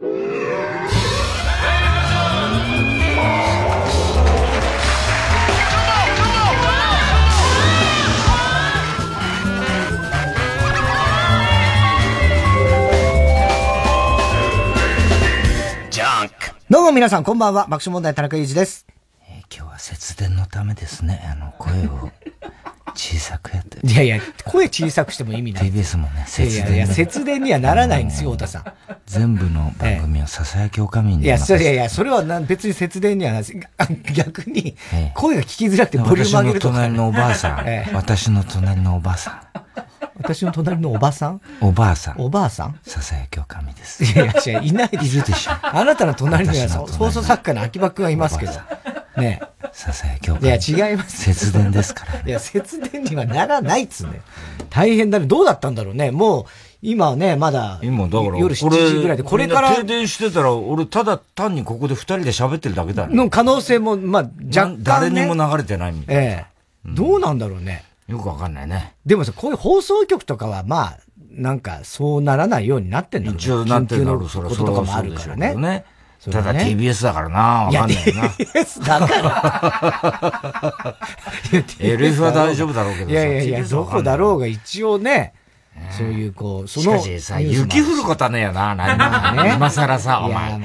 どうも皆さん、こんばんは。爆笑問題、田中裕二です。えー、今日は節電のためですね。あの、声を小さくやって。いやいや、声小さくしても意味ない。TBS もね、節電。いやいや、節電にはならないんですよ、太田さん。全部の番組はささやきおかみに、いや、それいやいや、それはな別に節電にはなし、逆に、声が聞きづらくてボリューム上げるとか、私の隣のおばあさん。私の隣のおばあさん。私の隣のおばさん？おばあさん。おばあさん？ささやきおかみです。いやいや、いないでいるでしょ。あなたの隣には放送作家の秋葉くんはいますけど。ねささやきおかみ。いや、違います。節電ですから、ね。いや、節電にはならないっつね。大変だね。どうだったんだろうね。もう、今はね、まだ、今だから、夜7時ぐらいで、これから。停電してたら、俺、ただ単にここで二人で喋ってるだけだね。の可能性も、まあ、若干、ね、誰にも流れてないみたいな。ええどうなんだろうね。よくわかんないね。でもさ、こういう放送局とかは、まあ、なんか、そうならないようになってんだろうね。一応なってるだろう、それこととかもあるからね。ねただ TBS だからな、わかんないな。TBS だから。LF は大丈夫だろうけどいやいやいや、どこだろうが一応ね、そういうこう、その。しかしさ、雪降ることはねえよな、何も。ね、今更さ、お前。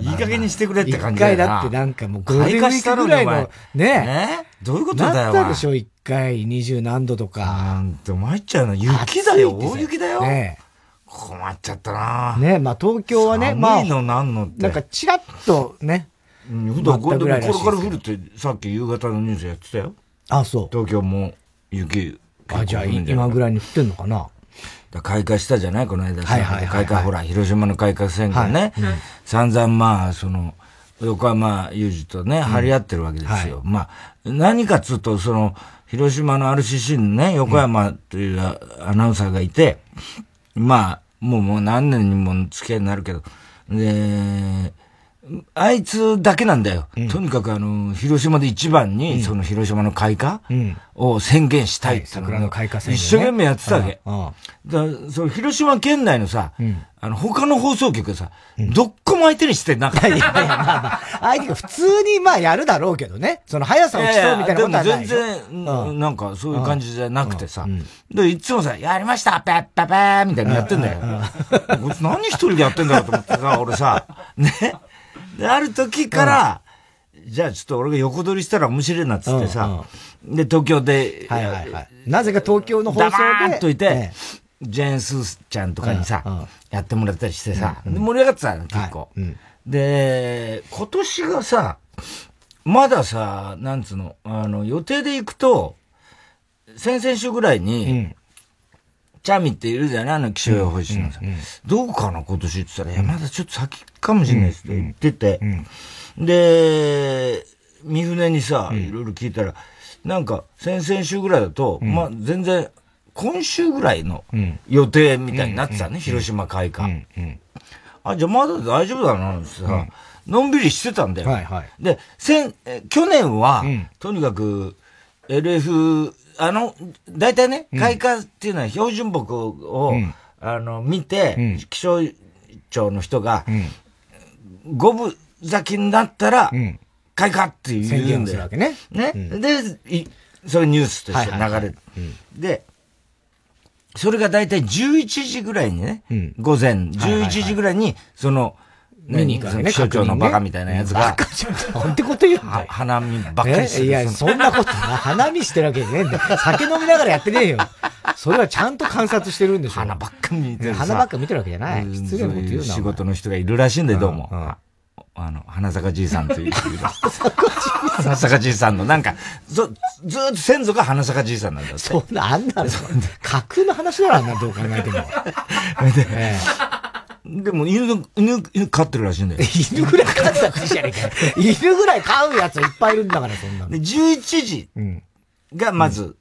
いい加減にしてくれって感じだよな。一回だってなんかもうゴールデンウィークぐらいの、ね。どういうことだよ。なったでしょ、一回、二十何度とか。なんて参っちゃうの。雪だよ、大雪だよ。ね困っちゃったなねまあ東京はね、まあ。のなんのって。なんかチラッとね。うん、普段これこれから降るってさっき夕方のニュースやってたよ。あ、そう。東京も雪。あ、じゃあ今ぐらいに降ってんのかな？開花したじゃないこの間さ。はいはい開花、ほら、広島の開花宣言ね。はいうん、散々まあ、その、横浜裕二とね、張り合ってるわけですよ。うんはい、まあ、何かっつうと、その、広島の RCC のね、横山というアナウンサーがいて、うん、まあ、もうもう何年にも付き合いになるけど、で、あいつだけなんだよ。うん、とにかくあの、広島で一番に、その広島の開花を宣言したいって、桜の開花宣言、一生懸命やってたわけ。だその広島県内のさ、あの、他の放送局さ、どっこも相手にしてなかった。いやいや、まあまあ、相手が普通にまあやるだろうけどね。その速さを競うみたいなことはない全然、なんかそういう感じじゃなくてさ。で、いつもさ、やりましたペッペペーみたいなのやってんだよ。何一人でやってんだろうと思ってさ、俺さ、ね。で、ある時から、じゃあちょっと俺が横取りしたら面白いなっつってさ、で、東京で、はいはいはい。なぜか東京の放送で。黙っといて、ジェーン・スーちゃんとかにさ、やってもらったりしてさ、盛り上がってたの、結構。で、今年がさ、まださ、なんつうの、あの、予定で行くと、先々週ぐらいに、チャミっているじゃない？あの気象予報士のさ、どうかな今年って言ったら、いや、まだちょっと先かもしれないですって言って。て、で、三船にさ、いろいろ聞いたら、なんか、先々週ぐらいだと、まあ、全然、今週ぐらいの予定みたいになってたね、広島開花。あ、じゃあまだ大丈夫だな、ってさ、のんびりしてたんだよ。はいはい、で、先、去年は、とにかく、LF あの、大体ね、開花っていうのは標準木を、あの、見て、気象庁の人が、五分咲きになったら、開花って言うんだよ。ね。ね。で、それニュースとして流れる。で、それが大体11時ぐらいにね、午前11時ぐらいに、その、見に行くわけね。気象庁のバカみたいなやつが。バカじゃん。なんてこと言うんだよ。花見ばっかりしてる。いや、そんなことな。花見してるわけじゃねえんだよ。酒飲みながらやってねえよ。それはちゃんと観察してるんでしょ。花ばっか見てる。花ばっか見てるわけじゃない。失礼なこと言うな。仕事の人がいるらしいんだよ、どうも。あの、花坂じいさんという。花坂じいさんの、なんか、ず、ずっと先祖が花坂じいさんなんだって。そんな、あんなの、架空の話だろ、あんなどう考えても。でも犬、犬、犬飼ってるらしいんだよ。犬ぐらい飼ってたらじゃねえか犬ぐらい飼うやついっぱいいるんだから、そんなの。で、11時がまず、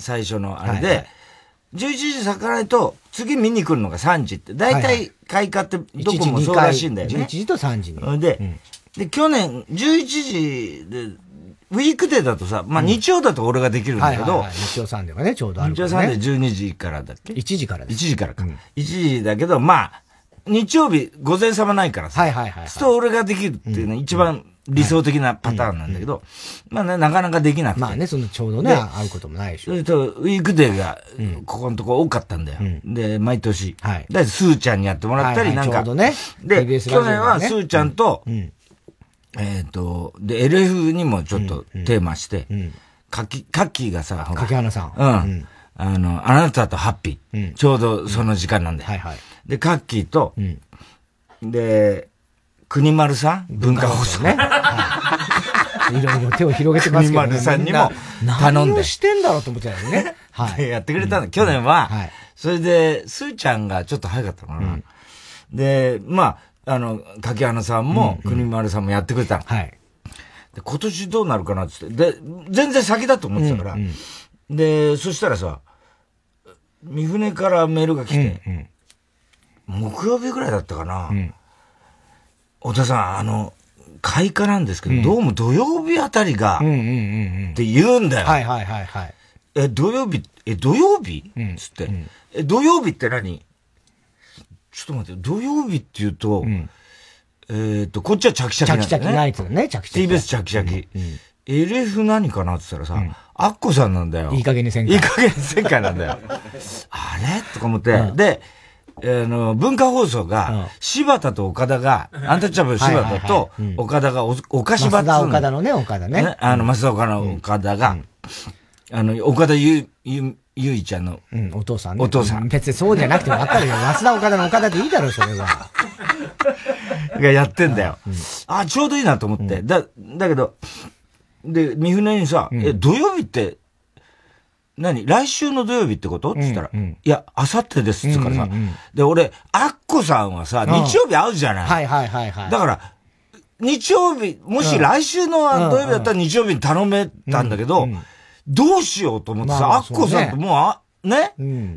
最初のあれで、11時咲かないと、次見に来るのが3時って、大体開花ってどこもそうらしいんだよね。11時と3時に。で、で、去年、11時で、ウィークデーだとさ、まあ日曜だと俺ができるんだけど、日曜サンデーがね、ちょうどある日曜サンデー12時からだっけ ?1 時からです。1時からか。1時だけど、まあ、日曜日、午前様ないからさ。はいはいはい。そう俺ができるっていうのは一番理想的なパターンなんだけど、まあね、なかなかできなくて。まあね、そのちょうどね、会うこともないでしょ。それと、ウィークデーが、ここのとこ多かったんだよ。で、毎年。はい。だスーちゃんにやってもらったり、なんか。ちょうどね。で、去年はスーちゃんと、えっと、で、LF にもちょっとテーマして、カキ、カッキーがさ、柿花さん。うん。あの、あなたとハッピー。ちょうどその時間なんで。はいはい。で、カッキーと、で、国丸さん文化放送ね。いろいろ手を広げてますけどね。国丸さんにも頼んで。何してんだろうと思ってたよね。はい。やってくれたの。去年は、それで、スーちゃんがちょっと早かったかな。で、まあ、あの、柿花さんも、国丸さんもやってくれたの。はい。で、今年どうなるかなってって。で、全然先だと思ってたから。で、そしたらさ、三船からメールが来て、木曜日ぐらいだったかな。太田さん、あの、開花なんですけど、うん、どうも土曜日あたりが、って言うんだよ。はいはいはいはい。え、土曜日、え、土曜日、うん、つって、うん、え、土曜日って何？ちょっと待って、土曜日って言うと、うん、えっ、ー、と、こっちはチャキチャキなんだよね。チャキチャキナイツね、チャキチャキ。TBS チャキチャキ。うん、LF 何かなって言ったらさ、アッコさんなんだよ。いい加減に旋回。いい加減に旋回なんだよ。あれ？とか思って、で、あの、文化放送が、柴田と岡田が、アンタッチャブル柴田と岡田がお、岡柴田岡田のね、岡田ね。あの、増田岡の岡田が、あの、岡田ゆ、ゆ、ゆいちゃんの、うん、お父さんね。お父さん。別にそうじゃなくてもわかるよ。増田岡田の岡田でいいだろ、それは。がやってんだよ。あ、ちょうどいいなと思って。だ、だけど、で、三船にさ、え、土曜日って、何？来週の土曜日ってこと？って言ったら、うん。うん、いや、あさってですって言うからさ、うんうんうん、で、俺、アッコさんはさ、日曜日会うじゃない、はいはいはいはい。だから、日曜日、もし来週の土曜日だったら日曜日に頼めたんだけど、うんうん、どうしようと思ってさ、まあ、アッコさんともう、あ、ね、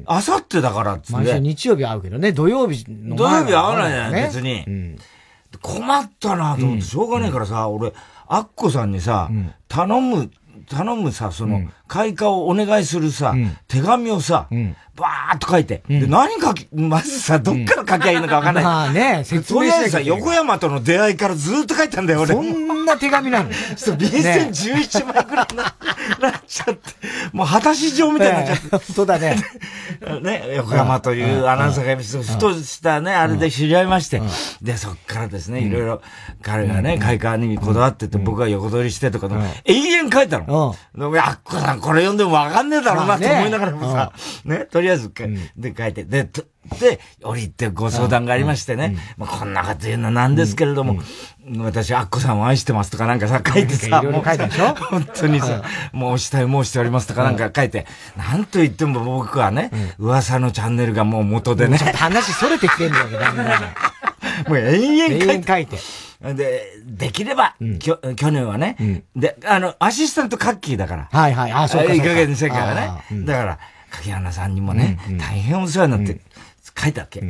あさってだからっつって。毎週日曜日会うけどね、土曜日の土曜日会わないじゃない、別に、うん。困ったなと思って、しょうがないからさ、俺、アッコさんにさ、頼む頼むさ、その、開花をお願いするさ、手紙をさ、バーっと書いて。で、何書き、まずさ、どっから書きゃいいのかわかんない。まあね、説明してさ、横山との出会いからずっと書いたんだよ、俺。そんな手紙なのそう、便箋11枚くらいな、なっちゃって。もう、果たし状みたいになっちゃって。本当だね。ね、横山というアナウンサーが、ふとしたね、あれで知り合いまして。で、そっからですね、いろいろ、彼がね、開花にこだわってて、僕が横取りしてとか、永遠書いたの。あっこさん、これ読んでもわかんねえだろうなと思いながらもさ、ね、とりあえず、で、書いて、で、で、折りってご相談がありましてね、まあ、こんなこと言うのはなんですけれども、私、アッコさんを愛してますとかなんかさ、書いてさ、いろいろ書いてでしょ？本当にさ、もうお慕い申しておりますとかなんか書いて、なんと言っても僕はね、噂のチャンネルがもう元でね。ちょっと話それてきてんだよ、だんだん。もう延々書いて。で、できれば、きょ去年はね、で、あの、アシスタントカッキーだから。はいはい、あ、そうか。いい加減に世界はね。だから、柿原さんにもね、大変お世話になって書いたっけ。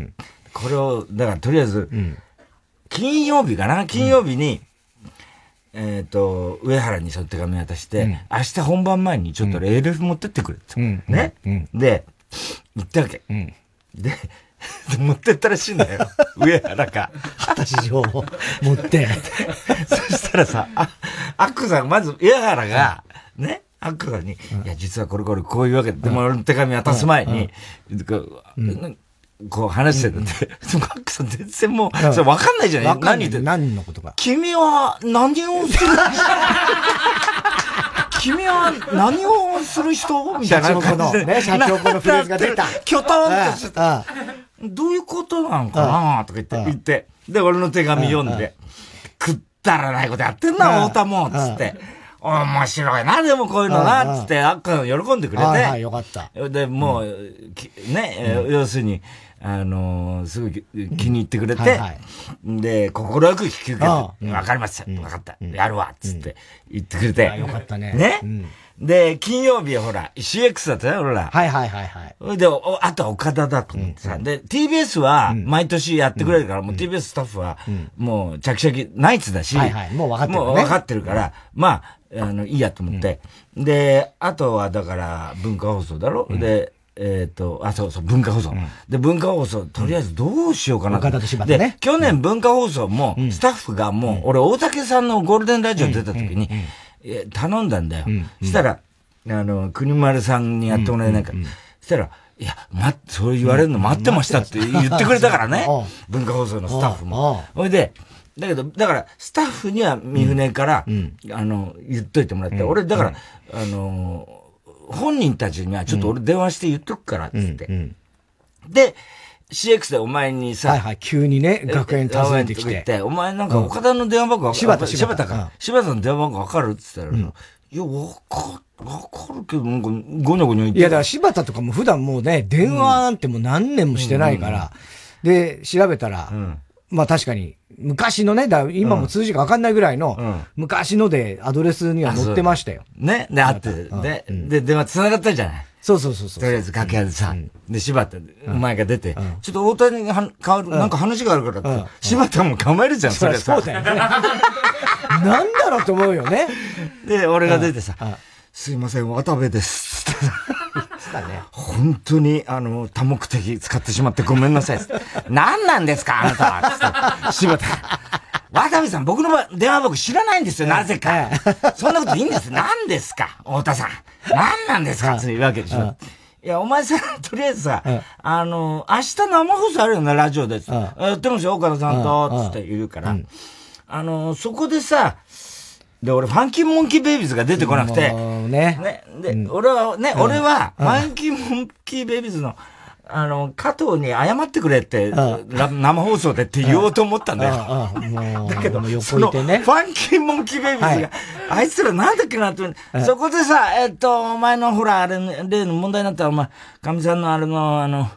これを、だからとりあえず、金曜日かな？金曜日に、えっ、と、上原にその手紙渡して、明日本番前にちょっとレール持ってってくれって。ね、で、言ったわけ。で、持ってったらしいんだよ。上原か。果たし状を持って。そしたらさ、あ、アックさん、まず上原が、ね、アックさんに、いや、実はこれこれこういうわけで、でも俺の手紙渡す前に、こう話してたんで、そのアックさん全然もう、それ分かんないじゃない？何言って。何のことか。君は何をする？君は何をする人？みたいな感じで。ね、社長このフレーズが出た。キョトンとしてた。どういうことなのかなとか言って、言って。で、俺の手紙読んで、くったらないことやってんな、太田も、つって。面白いな、でもこういうのな、つって、あっか喜んでくれて。はい、よかった。で、もう、ね、要するに、あのすごい気に入ってくれて、で、心よく引き受けて、わかりました、わかった、やるわ、つって言ってくれて。よかったね。ね？で、金曜日はほら、CX だったよ、俺ら。はいはいはいはい。で、あとは岡田だと思ってさ。うん、で、TBS は毎年やってくれるから、うん、もう TBS スタッフは、もう、ちゃきちゃき、ナイツだし、はいはい、もう分かってる、ね、もう分かってるから、まあ、あの、いいやと思って。で、あとはだから、文化放送だろ、で、えっ、ー、と、あ、そうそう、文化放送、うん、で、文化放送、とりあえずどうしようかな岡田と柴田ね。で、去年文化放送も、スタッフがもう、俺、大竹さんのゴールデンラジオ出た時に、頼んだんだよ。そしたら、あの、国丸さんにやってもらえないから。そしたら、いや、ま、そう言われるの待ってましたって言ってくれたからね。文化放送のスタッフも。ほいで、だけど、だから、スタッフには三船から、あの、言っといてもらって、俺、だから、あの、本人たちにはちょっと俺電話して言っとくから、つって。で、CX でお前にさ、はいはい、急にね、学園訪ねてきて。お前なんか岡田の電話番号柴田、柴田か。柴田の電話番号わかるって言ったら、いや、わか、わかるけど、なんか、ごにょごにょ言って。いや、だから柴田とかも普段もうね、電話なんてもう何年もしてないから、で、調べたら、まあ確かに、昔のね、だ今も通じかわかんないぐらいの、昔のでアドレスには載ってましたよ。ね、で、あって、で、で、電話繋がったじゃない。そうそうそうそう。とりあえず楽屋でさ、で、柴田、お前が出て、ちょっと大谷に変わる、なんか話があるからって、柴田も構えるじゃん、それさ。そうだよね。なんだろうと思うよね。で、俺が出てさ、すいません、渡部です。本当に、あの、多目的使ってしまってごめんなさい。何なんですか、あなたは。柴田。渡部さん、僕の電話僕知らないんですよ、なぜか。そんなこといいんです。何ですか、太田さん。何なんですかって言うわけでしょ。いや、お前さ、とりあえずさ、あの、明日生放送あるよな、ラジオで。やってますよ、岡田さんと、つって言うから。あの、そこでさ、で、俺、ファンキーモンキーベイビーズが出てこなくて、ね。ね。で、俺は、ね、俺は、ファンキーモンキーベイビーズの、あの、加藤に謝ってくれって、生放送でって言おうと思ったんだよ。だけど、その、ファンキーモンキーベイビーズが、あいつらなんだっけなって、そこでさ、えっと、お前のほら、あれ、例の問題になったら、お前、かみさんのあれの、あの、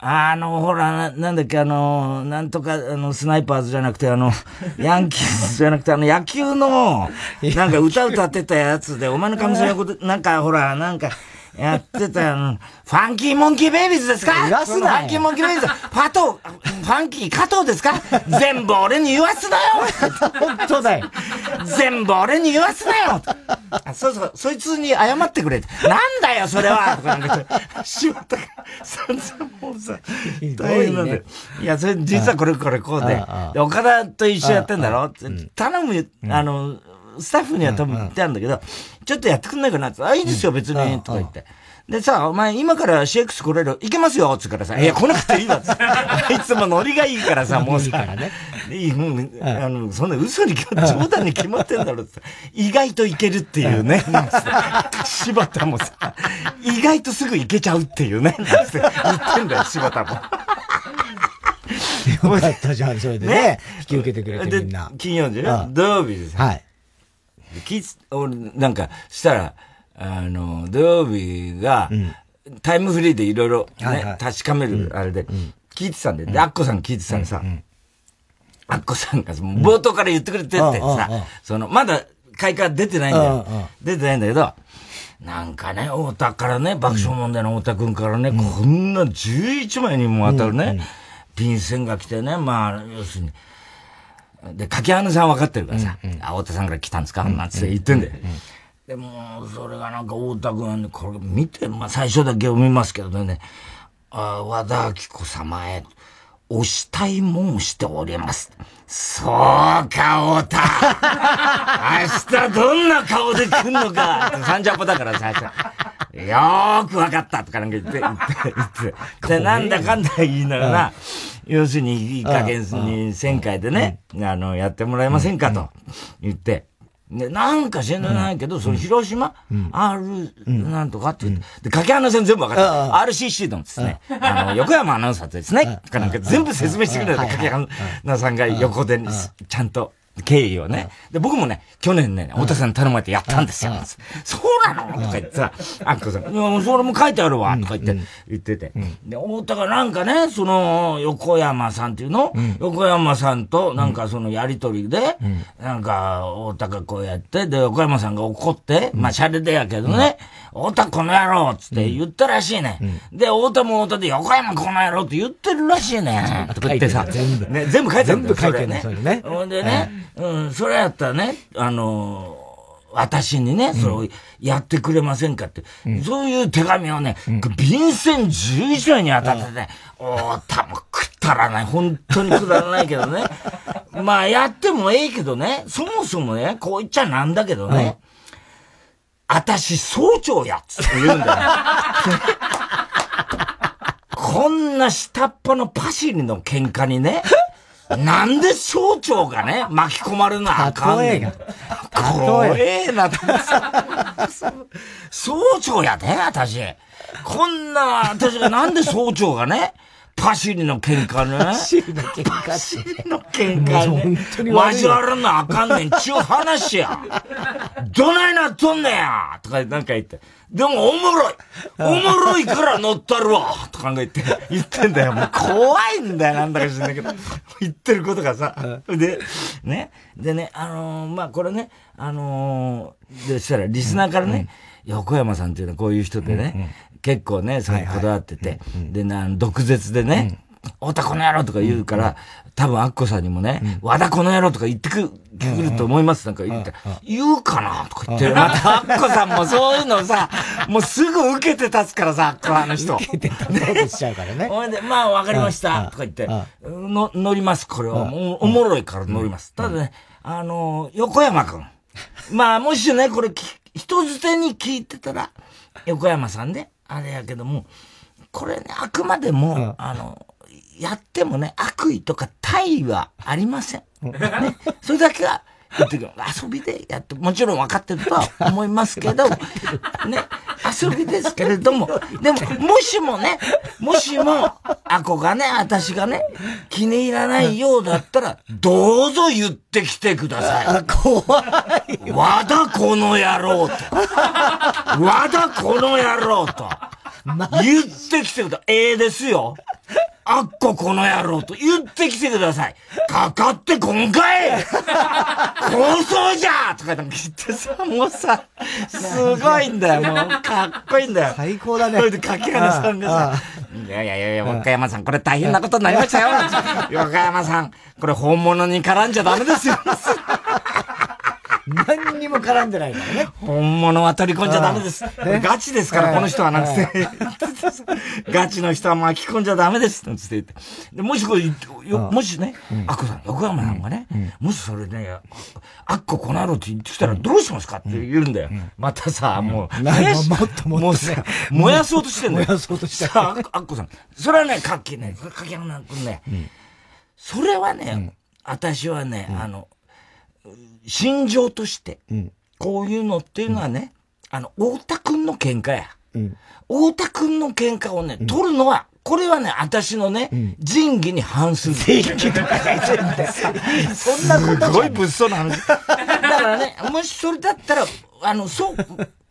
あの、ほら、なんだっけ、あの、なんとか、あの、スナイパーズじゃなくて、あの、ヤンキーズじゃなくて、あの、野球の、なんか歌歌ってたやつで、お前のかみさんのこと、なんか、ほら、なんか、やってたよ。ファンキーモンキーベイビーズですか？言わすなファンキーモンキーベイビーズ。パト、ファンキー加藤ですか？全部俺に言わすなよ。本当だよ。全部俺に言わすなよ。そうそう、そいつに謝ってくれ。なんだよ、それは。とかなんか、しまったか。散々もうさ、大変なんだよ。いや、それ、実はこれこれこうで、で岡田と一緒やってんだろ？頼む、あの、スタッフには多分言ってあるんだけど、ちょっとやってくんないかなって、あ、いいですよ、別に、とか言って。でさ、お前今から CX 来れる？行けますよつからさ、いや、来なくていいわつあいつもノリがいいからさ、もうさ、いいからね。いい、もう、あの、そんな嘘に、冗談に決まってんだろって意外といけるっていうね。柴田もさ、意外とすぐ行けちゃうっていうね。なんつって言ってんだよ、柴田も。よかったじゃん、それでね。引き受けてくれてみんな。金曜日ね。土曜日です。はい。聞い俺、なんか、したら、あの、土曜日が、タイムフリーでいろいろね、確かめるあれで、聞いてたんで、で、アッコさん聞いてたらさ、アッコさんが冒頭から言ってくれてってさ、その、まだ開花出てないんだよ。出てないんだけど、なんかね、太田からね、爆笑問題の太田くんからね、こんな11枚にもわたるね、ピン線が来てね、まあ、要するに、で、柿花さん分かってるからさ、あ、太田さんから来たんですか？なんつって言ってんだよ。でも、それがなんか太田君、これ見て、まあ最初だけ読みますけどね、あ和田明子様へ、おしたいもんしております。そうか、太田。明日どんな顔で来んのか。サンジャポだから最初。よーくわかったとかなんか言って、言って、言って。で、なんだかんだ言いながら、要するにいい加減に1000回でね、あの、やってもらえませんかと言って、で、なんか知らないけど、その広島、R、なんとかって言って、で、掛穴線全部分かった。RCC のですね、あの、横山アナウンサーとですね、かなんか全部説明してくれた掛穴さんが横で、ちゃんと、経緯をね。で、僕もね、去年ね、太田さんに頼まれてやったんですよ。そうなの？とか言ってさ、あっこさん、いや、それも書いてあるわ。とか言って、言ってて。で、太田がなんかね、その、横山さんっていうの？横山さんと、なんかそのやりとりで、なんか、太田がこうやって、で、横山さんが怒って、まあ、シャレでやけどね、太田この野郎つって言ったらしいね。で、太田も太田で横山この野郎って言ってるらしいね。とか言ってさ、全部。ね、全部書いてあるんだよ。全部書いてるね。それね。ほんでね、うん、それやったらね、あの私にね、それをやってくれませんかって、そういう手紙をね、便箋11枚に当たってね、おー、たもくったらない、本当にくだらないけどね。まあ、やってもええけどね、そもそもね、こう言っちゃなんだけどね、あたし、総長やっつって言うんだよ。こんな下っ端のパシリの喧嘩にね、なんで省庁がね、巻き込まれなあかんねん。怖えな、総長やで、私。こんな、私がなんで総長がね、パシリの喧嘩ね。パシリの喧嘩パシリの喧嘩ね。交わらなあかんねん、ちゅう話や。どないなっとんねやとかなんか言って。でもおもろいおもろいから乗ったるわとか言って、言ってんだよ。もう怖いんだよ、なんだか知んないけど。言ってることがさ。で、ね。でね、あのー、まあ、これね、あのー、でしたら、リスナーからね、うん、横山さんっていうのはこういう人でね、結構ね、それこだわってて、で、な、毒舌でね、太田この野郎とか言うから、多分アッコさんにもね、和田この野郎とか言ってくると思います。なんか言って、言うかなとか言って、またアッコさんもそういうのさ、もうすぐ受けて立つからさ、アッコあの人。受けて立とうとしちゃうからね。ほいで、まあわかりました、とか言って、の、乗ります、これは。おもろいから乗ります。ただね、あの、横山くん。まあもしね、これ、人づてに聞いてたら、横山さんね、あれやけども、これね、あくまでも、あの、やってもね、悪意とか大意はありません。ね。それだけは。遊びでやって、もちろん分かってるとは思いますけど、ね、遊びですけれども、でも、もしもね、もしも、あこがね、私がね、気に入らないようだったら、どうぞ言ってきてください。怖い。和田この野郎と。和田この野郎と。言ってきてください。ええですよ。あっここの野郎と言ってきてください。かかって今回放送じゃとか言ってさ、もうさ、すごいんだよ、もう。かっこいいんだよ。最高だね。それで柿原さんがさ、いやいやいやいや、若山さん、これ大変なことになりましたよ。若山さん、これ本物に絡んじゃダメですよ。何にも絡んでないからね。本物は取り込んじゃダメです。ガチですから、この人は、なんつって。ガチの人は巻き込んじゃダメです。なんつって言って。でもしこれ、もしね、アッコさん、横山さんがね、もしそれね、アッコこの野郎って言ってきたらどうしますかって言うんだよ。またさ、もう、もっともっと燃やそうとしてんだよ。燃やそうとしてさあ、アッコさん。それはね、かっけね、かけなくね、それはね、私はね、あの、心情として、こういうのっていうのはね、あの、太田くんの喧嘩や。太田くんの喧嘩をね、取るのは、これはね、私のね、仁義に反する。仁義とか言ってんだ そんなことすごい物騒な話。だからね、もしそれだったら、あの、そう、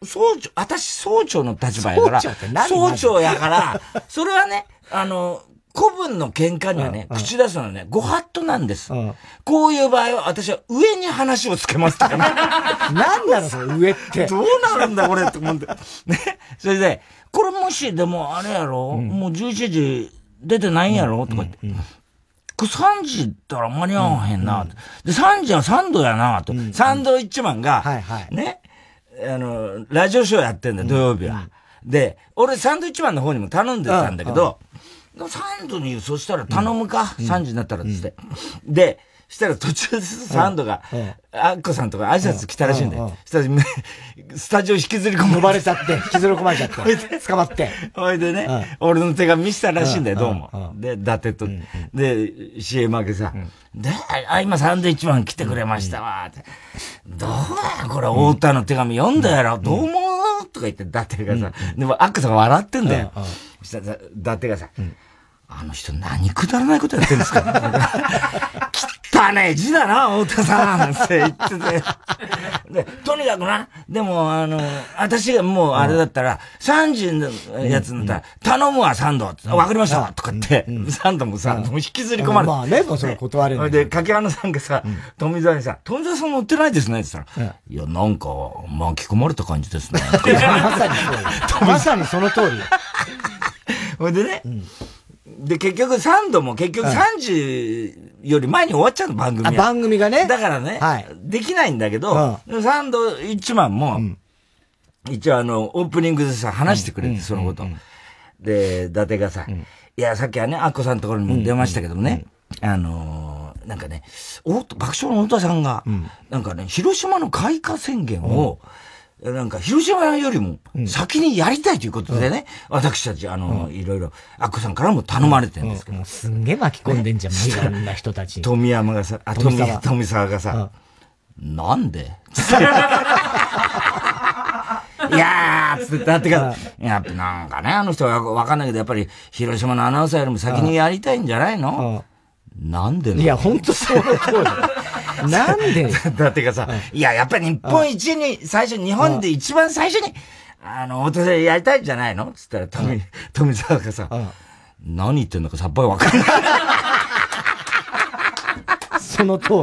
総長、私総長の立場やから、総長やから、それはね、あの、古文の喧嘩にはね、口出すのはね、ご法度なんです。こういう場合は、私は上に話をつけますとかね。何なのその上って。どうなるんだ、これって思って。ね。それで、これもし、でもあれやろ、もう11時出てないんやろとか言って。これ3時ったら間に合わへんな、で、3時はサンドやなと、サンドイッチマンが、ね、あの、ラジオショーやってんだよ、土曜日は。で、俺サンドイッチマンの方にも頼んでたんだけど、サンドに、そしたら頼むか、うん、3時になったら、つって。で、したら途中でサンドが、アッコさんとか挨拶来たらしいんだよ。したら、スタジオ引きずり込まれちゃって、引きずり込まれちゃって、捕まって。ほいでね、俺の手紙見せたらしいんだよ、どうも。で、伊達と、で、CM 明けさ、で、あ、今サンドイッチマン来てくれましたわ、って。どうや、これ、太田の手紙読んだやろ、どう思う？とか言って、伊達がさ、でも、アッコさんが笑ってんだよ。したら、伊達がさ、あの人何くだらないことやってんですか？汚ねえ字だな、太田さんって言ってて。で、とにかくな、でも、あの、私がもうあれだったら、3時のやつだったら、頼むわ、サンド。わかりましたとかって、サンドもさ、もう引きずり込まれて。まあね、もうそれ断れる。で、柿原さんがさ、富澤にさ、富澤さん乗ってないですねって言ったら、いや、なんか、巻き込まれた感じですね。まさにそう。まさにその通り。ほいでね、で、結局3度も結局3時より前に終わっちゃうの、番組は。番組がね。だからね、はい、できないんだけど、うん、3度1万も、うん、一応あの、オープニングでさ、話してくれて、そのこと。で、伊達がさ、いや、さっきはね、アッコさんのところにも出ましたけどもね、あのー、なんかね、お爆笑の太田さんが、なんかね、広島の開花宣言を、なんか、広島よりも先にやりたいということでね、うん、私たち、あの、うん、いろいろ、アッコさんからも頼まれてるんですけど。うん、すんげえ巻き込んでんじゃん、ね、いろんな人たち。富山がさ、あ、富沢富沢がさ、なんで？いやーつって、だってか、やっぱなんかね、あの人はわかんないけど、やっぱり広島のアナウンサーよりも先にやりたいんじゃないの？なんでいや、ほんとそうそう なんで？だってかさ、いや、やっぱり日本一に、最初、日本で一番最初に、あの、おでやりたいんじゃないの？つったら、富、富澤がさ、何言ってんのかさっぱりわかんない。その通り。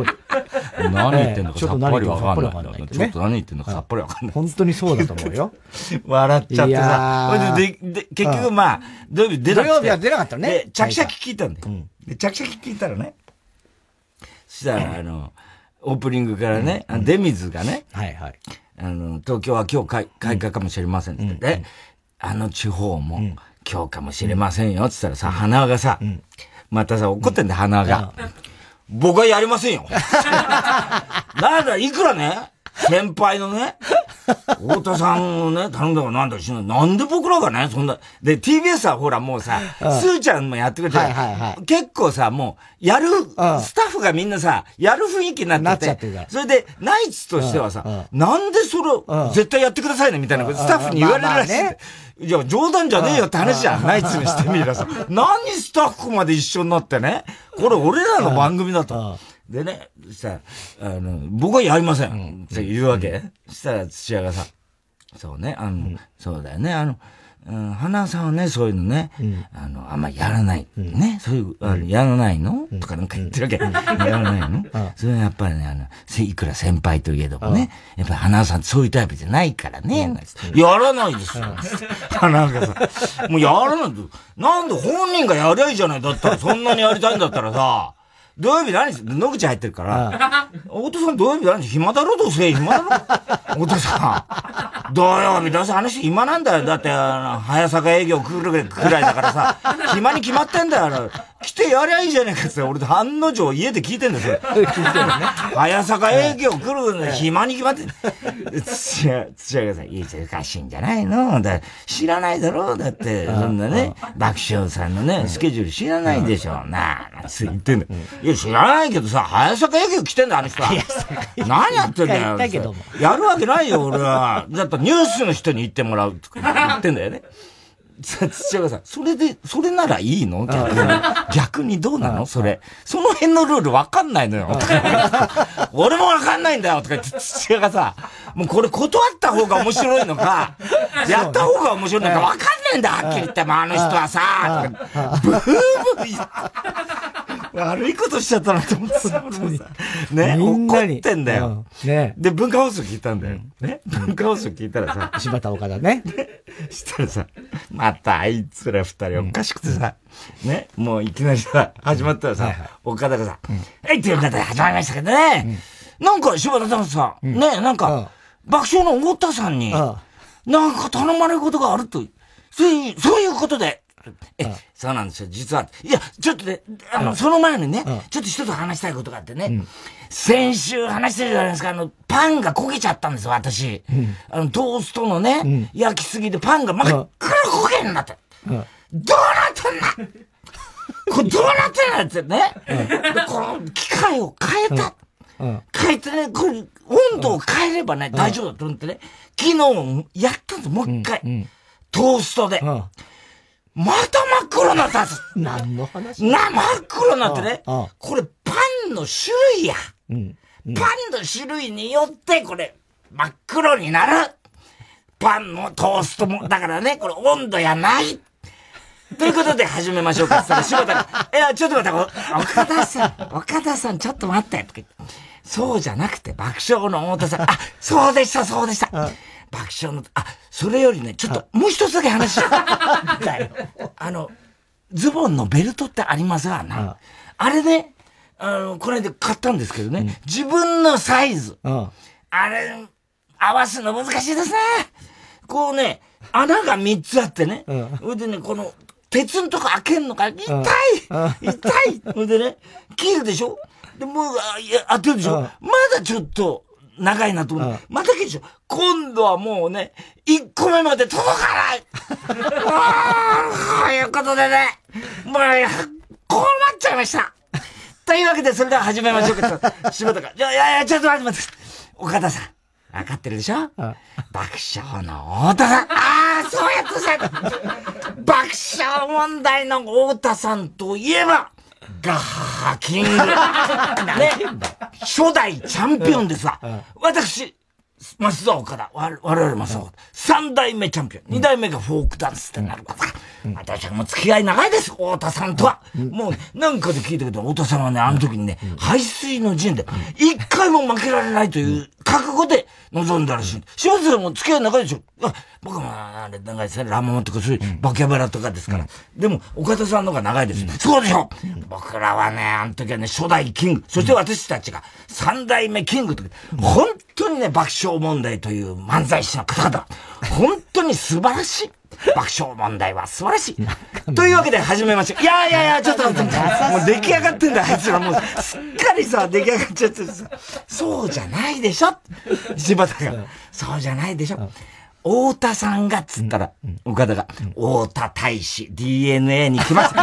何言ってんのかさっぱりわかんない。ちょっと何言ってんのかさっぱりわかんない。本当にそうだと思うよ。笑っちゃってさ。で、で、結局まあ、土曜日出な土曜日は出なかったね。で、チャキチャキ聞いたんだよ。で、チャキチャキ聞いたらね。そしたら、あの、オープニングからね、うん、出水がね、はいはい。あの、東京は今日開開花かもしれませんって、うん、あの地方も今日かもしれませんよって言ったらさ、花がさ、またさ、怒ってんだよ、花が。僕はやりませんよ。な んだ、いくらね、先輩のね、太田さんをね、頼んだからなんだしなんで僕らがね、そんな、で、TBS はほらもうさ、すーちゃんもやってくれて、はいはいはい、結構さ、もう、やる、スタッフがみんなさ、やる雰囲気になってて、てそれで、ナイツとしてはさ、なんでそれ、絶対やってくださいね、みたいなスタッフに言われるらしい。いや、冗談じゃねえよって話じゃん。ナイツにしてみればさ。何スタッフまで一緒になってね。これ俺らの番組だと。でね、そしたら、あの、僕はやりません。って言うわけ。そしたら土屋がさ、そうね、あの、そうだよね、あの、うん、花さんはね、そういうのね、うん、あの、あんまやらない。うん、ね、そういう、あのやらないの、とかなんか言ってるわけ。やらないの？それはやっぱりね、あの、いくら先輩といえどもね、やっぱり花さんそういうタイプじゃないからね、やらないですよ。花がさ、もうやらない。と、なんで本人がやりゃいいじゃない。だったら、そんなにやりたいんだったらさ、土曜日何し、野口入ってるから、太田さん土曜日何し、暇だろどうせ、暇だろ。太田さん。土曜日どうせ話暇なんだよ。だって、あの、早坂営業来るくらいだからさ、暇に決まってんだよ。来てやりゃいいじゃねえかって、俺案の定家で聞いてんですよ。聞いてるね。早坂営業来るんだ暇に決まってん土屋、土屋がさ、いや、難しいんじゃないの？だ知らないだろだって、そんなね、爆笑さんのね、スケジュール知らないでしょ。なあ、つ言ってんだよ。いや、知らないけどさ、早坂営業来てんだ、あの人は。何やってんだよ。やるわけないよ、俺は。だってニュースの人に言ってもらうとか言ってんだよね。土屋がさ、それで、それならいいの？逆に。逆にどうなの？それ。その辺のルールわかんないのよ。俺もわかんないんだよ。とか言って土屋がさ、もうこれ断った方が面白いのか、やった方が面白いのかわかんないんだ、はっきり言って。もあの人はさ、ブーブー悪いことしちゃったなと思ってさ、ね、怒ってんだよ。ね。で、文化放送聞いたんだよ。ね。文化放送聞いたらさ、柴田岡田ね。したらさ、また。あいつら二人おかしくてさ、ね、もういきなりさ、始まったらさ、岡田がさ、はい、ということで始まりましたけどね、なんか柴田さんさ、ね、なんか、爆笑の太田さんに、なんか頼まれることがあると、そういう、そういうことで、え、そうなんですよ、実は。いや、ちょっとね、あの、その前にね、ちょっと一つ話したいことがあってね、先週話してるじゃないですか、あの、パンが焦げちゃったんですよ、私。あの、トーストのね、焼きすぎてパンが真っ黒焦げになって。どう なってんだこれどうなってんだってね。この機械を変えた。変えてね、これ、温度を変えればね、大丈夫だと思ってね、昨日やったんです、もう一回。トーストで。また真っ黒になったんです。何の話？な、真っ黒になってね。これパンの種類や。うん。パンの種類によって、これ、真っ黒になる。パンのトーストも、だからね、これ温度やない。ということで始めましょうか。って言ったら、柴田が、いや、ちょっと待って、岡田さん、岡田さん、ちょっと待って。そうじゃなくて、爆笑の太田さん、あ、そうでした、そうでした。爆笑の、あ、それよりね、ちょっと、もう一つだけ話しよう。あの、ズボンのベルトってありますがな。あれね、あの、これで買ったんですけどね、うん、自分のサイズ。あれ、合わすの難しいですね。こうね、穴が3つあってね。それでね、この、鉄のとこ開けんのか、痛い痛い。それでね、切るでしょ？で、もう、いや、当てるでしょ？まだちょっと、長いなと思う。また切るでしょ今度はもうね、1個目まで届かないああ、いうことでね、もう、こうなっちゃいましたというわけで、それでは始めましょうか。仕事か。いやいや、ちょっと待って待って。岡田さん。わかってるでしょ爆笑の太田さん。ああ、そうやってさ、爆笑問題の太田さんといえば、ガッハハキング。ね。初代チャンピオンですわ。私、松田岡田、我々松田岡田、三代目チャンピオン、二代目がフォークダンスってなるから、私はもう付き合い長いです、太田さんとは。もう、なんかで聞いたけど、太田さんはね、あの時にね、排水の陣で、一回も負けられないという覚悟で臨んだらしい。塩津も付き合い長いでしょ。僕も、あれ長いですね、ラマモとかそういう、バキャバラとかですから。でも、岡田さんの方が長いです。そうでしょ。僕らはね、あの時はね、初代キング、そして私たちが三代目キングと。か、本当にね、爆笑問題という漫才師の方々、本当に素晴らしい。爆笑問題は素晴らしい。というわけで始めましょう。いやいやいや、ちょっともう出来上がってんだ、あいつらもう、すっかりさ、出来上がっちゃってさ、そうじゃないでしょ柴田が。そうじゃないでしょ太田さんがっつったら、岡田が、太田大使、DNA に来ます。こ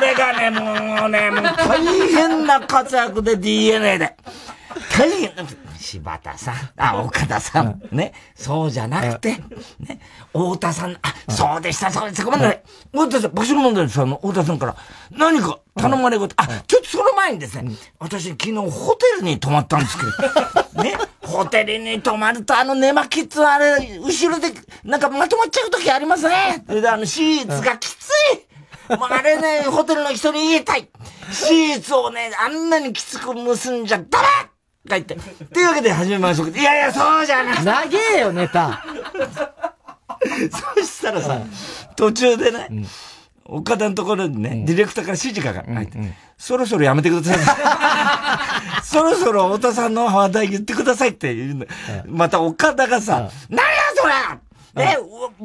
れがね、もうね、もう大変な活躍で DNA で。大変。柴田さん、あ、岡田さん、ね、そうじゃなくて、ね、太田さん、あ、そうでした、そうです、ごめんなさい。太田さん、場所問題さんの太田さんから、何か頼まれ事、あ、ちょっとその前にですね、私昨日ホテルに泊まったんですけど、ね、ホテルに泊まるとあの寝巻きつあれ、後ろでなんかまとまっちゃう時ありますね。で、あのシーツがきつい。もうあれね、ホテルの人に言いたい。シーツをね、あんなにきつく結んじゃダメ帰って。というわけで始めましょう。いやいや、そうじゃない。長えよ、ネタ。そしたらさ、途中でね、岡田のところにね、ディレクターから指示が入って、そろそろやめてください。そろそろ太田さんの話題言ってくださいって言うんだ。また岡田がさ、何やそれえ、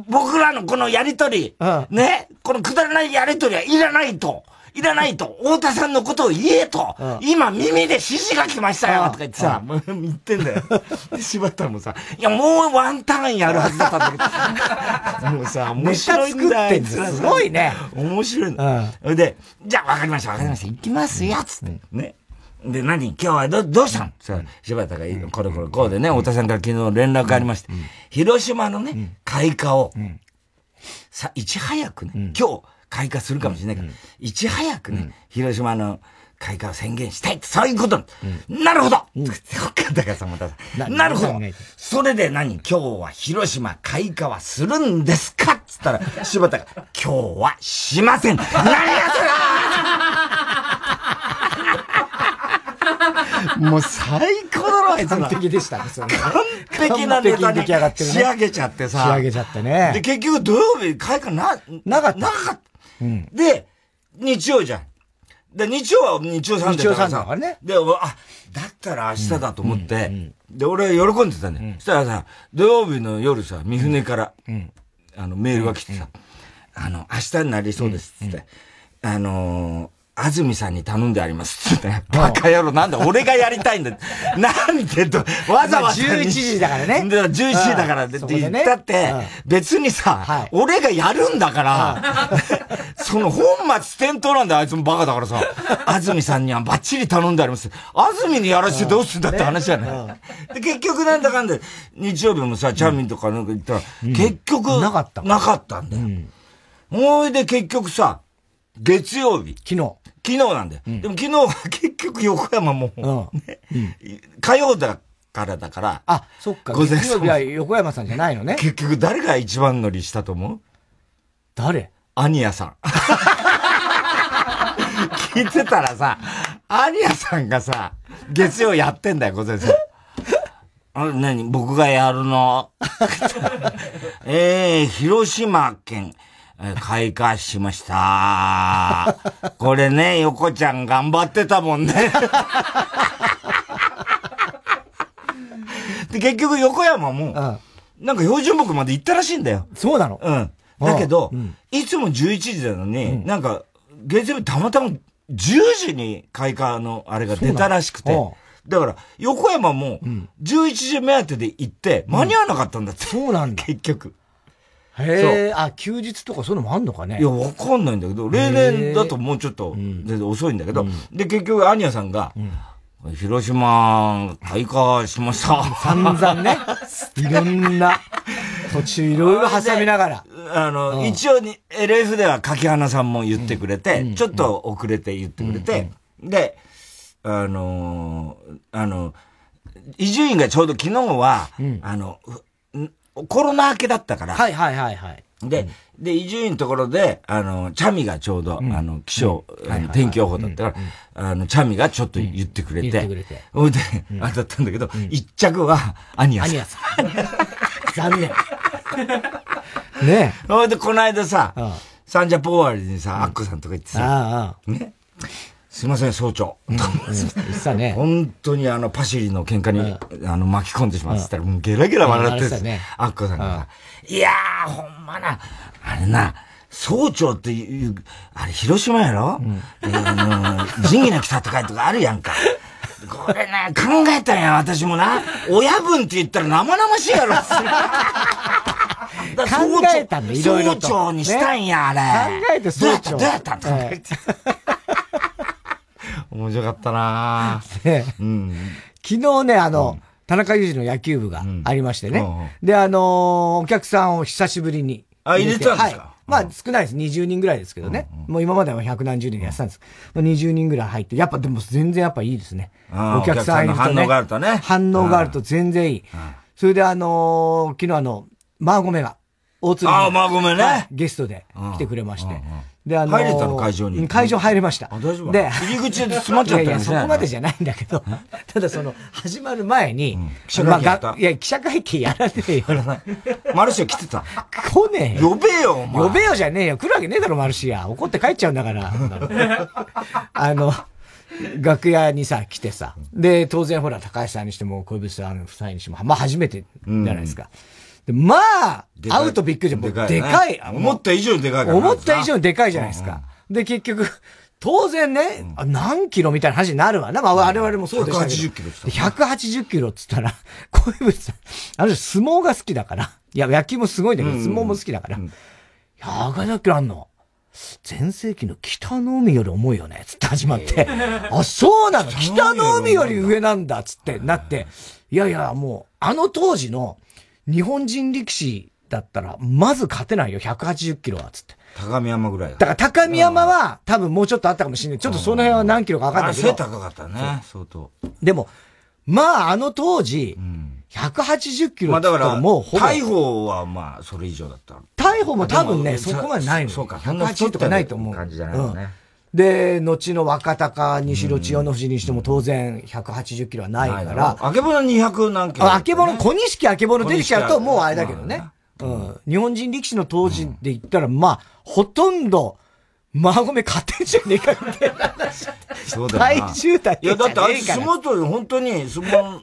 僕らのこのやりとり、ね、このくだらないやりとりはいらないと。いらないと、太田さんのことを言えと、今耳で指示が来ましたよとか言ってさ、言ってんだよ。柴田もさ、いや、もうワンターンやるはずだったんだけど、もうさ、面白いんだよ。すごいね。面白いの。それで、じゃあわかりました、わかりました。行きますよ、つって。ね。で、何？今日はど、どうしたの？さ、柴田が、これこれこうでね、太田さんから昨日連絡がありまして、広島のね、開花を、さ、いち早くね、今日、開花するかもしれないから、いち早くね、広島の開花を宣言したいって、そういうこと。なるほど、うん、だからさ、また。なるほど。それで何？今日は広島開花はするんですか？っつったら、柴田が、今日はしません。何やそれ！もう最高だろ、あいつ完璧でしたね、それ、ね。完璧なネタに仕上げちゃってさ。仕上げちゃってね。で、結局土曜日開花な、なかった。なかった。で、日曜じゃん。で、日曜は日曜サンデーだからさ。ね。で、あ、だったら明日だと思って、で、俺喜んでたね。そしたらさ、土曜日の夜さ、三船から、あの、メールが来てさ、あの、明日になりそうですって。あの安住さんに頼んでありますってね。バカ野郎、なんだ、俺がやりたいんだ。なんでと、わざわざ。11時だからね。11時だからって言ったって、別にさ、俺がやるんだから、その本末転倒なんだよ、あいつもバカだからさ。安住さんにはバッチリ頼んであります。安住にやらせてどうすんだって話じゃない。で、結局なんだかんだ、日曜日もさ、チャーミンとかなんか言ったら、結局、なかった。なかったんだよ。ほいで結局さ、月曜日。昨日。昨日なんだよ。うん、でも昨日は結局横山も、火曜だからだから。あ、そっか。午前月曜日は横山さんじゃないのね。結局誰が一番乗りしたと思う？誰？アニヤさん。聞いてたらさ、アニヤさんがさ、月曜やってんだよ、午前さん。あれ何？僕がやるの？え えー、広島県、開花しました。これね、横ちゃん頑張ってたもんね。で、結局横山も、なんか標準木まで行ったらしいんだよ。そうなの？うん。だけど、いつも11時なのに、なんか、月曜日たまたま10時に開花のあれが出たらしくて、だから、横山も、11時目当てで行って、間に合わなかったんだって。そうなんだ。結局。へえ、あ、休日とかそういうのもあんのかね？いや、わかんないんだけど、例年だともうちょっと、全然遅いんだけど、で、結局、アニャさんが、広島、開花しました。散々ね。いろんな、途中いろいろ挟みながら。あの、一応に、LF では柿花さんも言ってくれて、ちょっと遅れて言ってくれて、で、あのあの、伊集院がちょうど昨日は、あの、コロナ明けだったから。はいはいはいはい。で、で、伊集院のところで、あの、チャミがちょうど、あの、気象、天気予報だったから、あの、チャミがちょっと言ってくれて、言ってくれて。ほいで、あだったんだけど、一着は、アニアさん。アニアさん。残念。ねえ。ほいで、この間さ、サンジャポ終わりにさ、アッコさんとか言ってさ、ね。すいません、総長。うん。本当にあの、パシリの喧嘩に、あの、巻き込んでしまってたら、もうゲラゲラ笑ってる、ね、アッコさんがいやー、ほんまな、あれな、総長っていう、あれ、広島やろ？うん。あの、仁義なき戦いとかあるやんか。これね、考えたんや、私もな。親分って言ったら生々しいやろ。考えたんだ、いろいろ総長にしたんや、あれ。考えて総長。どうやったどうやったって。面白かったな ね、うん、昨日ね、あの、うん、田中裕二の野球部がありましてね。うん、で、あのー、お客さんを久しぶりにあ、入れたんですか、はいまあ少ないです。20人ぐらいですけどね。うんうん、もう今までは百何十人やってたんです。うん、20人ぐらい入って、やっぱでも全然やっぱいいですね。お客さんいると、ね、反応があるとね。反応があると全然いい。それであのー、昨日あの、マーゴメが、大鶴ああ、マーゴメね。ゲストで来てくれまして。で、あのー、入れたの会場に？会場入れました。あ、大丈夫で、入り口で詰まっちゃったんですね。いやいや、そこまでじゃないんだけど、ただその、始まる前に、うん、記者会見やった、まあ、いや、記者会見やらねえよ。やらない。マルシア来てた？来ねえよ。呼べよ、お前。呼べよじゃねえよ。来るわけねえだろ、マルシア。怒って帰っちゃうんだから。あの、楽屋にさ、来てさ。で、当然ほら、高橋さんにしても、小渕さん夫妻にしても、まあ初めてじゃないですか。うんで、まあ、会うとびっくりじゃん。でかい、でかい。思った以上にでかい思った以上にでかいじゃないですか。で、結局、当然ね、うん、何キロみたいな話になるわな。まあ、我々もそうでしたけど。180キロ180キロっつったら、小渕さん、あの人相撲が好きだから。いや、野球もすごいんだけど、相撲も好きだから。うん、180キロあんの前世紀の北の海より重いよね、つって始まって。あ、そうなの北の海より上なんだ、つってなって。いやいや、もう、あの当時の、日本人力士だったら、まず勝てないよ、180キロは、つって。高見山ぐらいだ。から高見山は、多分もうちょっとあったかもしれない。ちょっとその辺は何キロか分かんないけど。背高かったね、相当。でも、まあ、あの当時、180キロまあだから、もうほぼ。大砲はまあ、それ以上だった。大砲も多分ね、そこまでないの。そうか、180とかないと思う。感じじゃないのね。で、後の若鷹、西ろ千代の富士にしても当然180キロはないから。あけぼの200何キロ、ね、あけぼの、小錦あけぼのできちゃうともうあれだけどね。うん。日本人力士の当時で言ったら、まあ、ほとんど、マーゴメ勝てんじゃねえかみたいな話。そうだよな。体重体いや、だってあいつ相撲取り、本当に、相撲、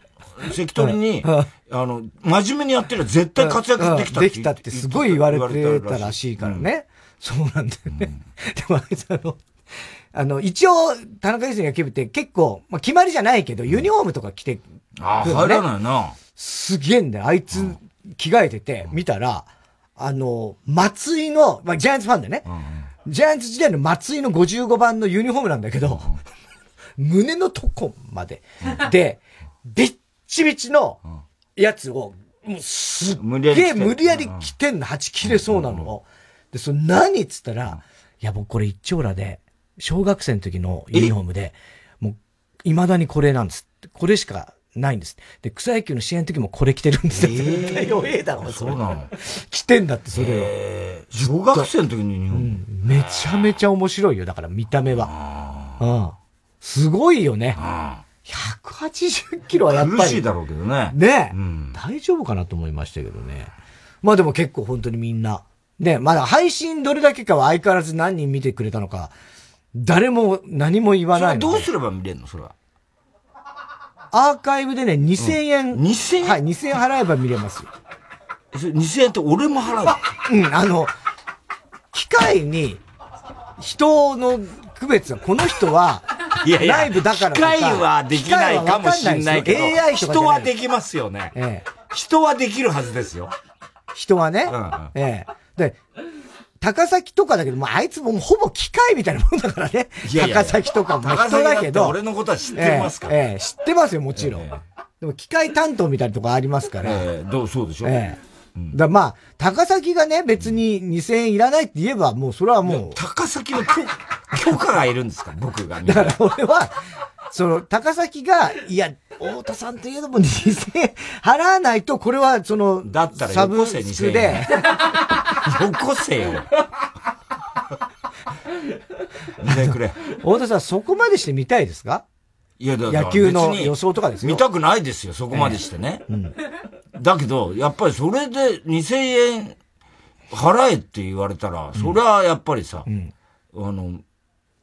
関取に、あの、真面目にやってる絶対活躍できたって。できたってすごい言われてたらしいからね。そうなんだよね。でもあいつあの、あの、一応、田中裕二の野球部って結構、まあ、決まりじゃないけど、ユニフォームとか着て、ああ、入らないな。すげえんだよ。あいつ、着替えてて、見たら、あの、松井の、まあ、ジャイアンツファンでね、ジャイアンツ時代の松井の55番のユニフォームなんだけど、胸のとこまで。で、びっちびちのやつを、もうすっげえ無理やり着てんの、はち切れそうなのを。で、それ何っつったら、いや、僕これ一丁羅で、小学生の時のユニフォームで、もう、未だにこれなんです。これしかないんです。で、草野球の試合の時もこれ着てるんですよ。絶対弱えだろ、そうなの？着てんだって、それを。小学生の時に日本、うん、めちゃめちゃ面白いよ。だから見た目は。うん。すごいよね。180キロはやっぱり。苦しいだろうけどね。ね、うん、大丈夫かなと思いましたけどね。まあでも結構本当にみんな、で、まだ配信どれだけかは相変わらず何人見てくれたのか、誰も何も言わないどうすれば見れるの？それは。アーカイブでね、2000円。うん、2000円はい、2000円払えば見れますよ。それ2000円って俺も払ううん、あの、機械に、人の区別は、この人は、いやいやライブだから機械はできないかもしれないけど、AI 人はできますよね。ええ、人はできるはずですよ。人はね。うんうん、ええ。で、高崎とかだけど、もうあいつもほぼ機械みたいなもんだからね。いやいや高崎とかも人だけど。俺のことは知ってますから、ええ知ってますよ、もちろん。え、でも機械担当みたいなとこありますから。ええどう、そうでしょええだまあ、高崎がね、別に2000円いらないって言えば、もうそれはもう。高崎の 許可がいるんですか僕が。だから俺は、その、高崎が、いや、太田さんといえども2000円払わないと、これは、その、だったらサブスクで。よこせよ。ねくれ。太田さん、そこまでして見たいですか？いや、だ野球の予想とかですよ。見たくないですよ、そこまでしてね。えーうん、だけど、やっぱりそれで2000円払えって言われたら、それはやっぱりさ、うん、あの、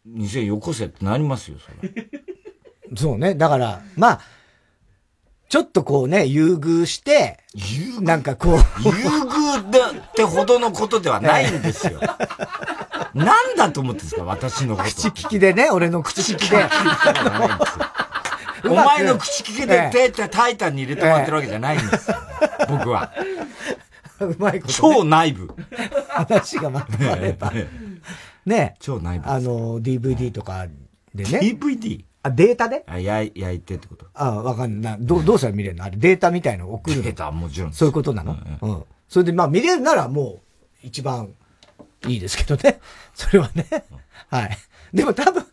2000円よこせってなりますよ、それ。そうね。だから、まあ、ちょっとこうね、優遇して、なんかこう。優遇でってほどのことではないんですよ。なんだと思ってんですか、私のこと。口利きでね、俺の口利きで。お前の口利きで手ってタイタンに入れてもらってるわけじゃないんですよ。僕は。うまいこと、超内部。話がまとまれば。ね超内部。あの、DVD とかでね。DVD? あ、データで？あ、焼い、焼いてってこと？あわかんない。どう、どうしたら見れるの？あれ、データみたいの送るデータもちろん。そういうことなの、うん、うん。それで、まあ見れるならもう、一番いいですけどね。それはね。はい。でも多分、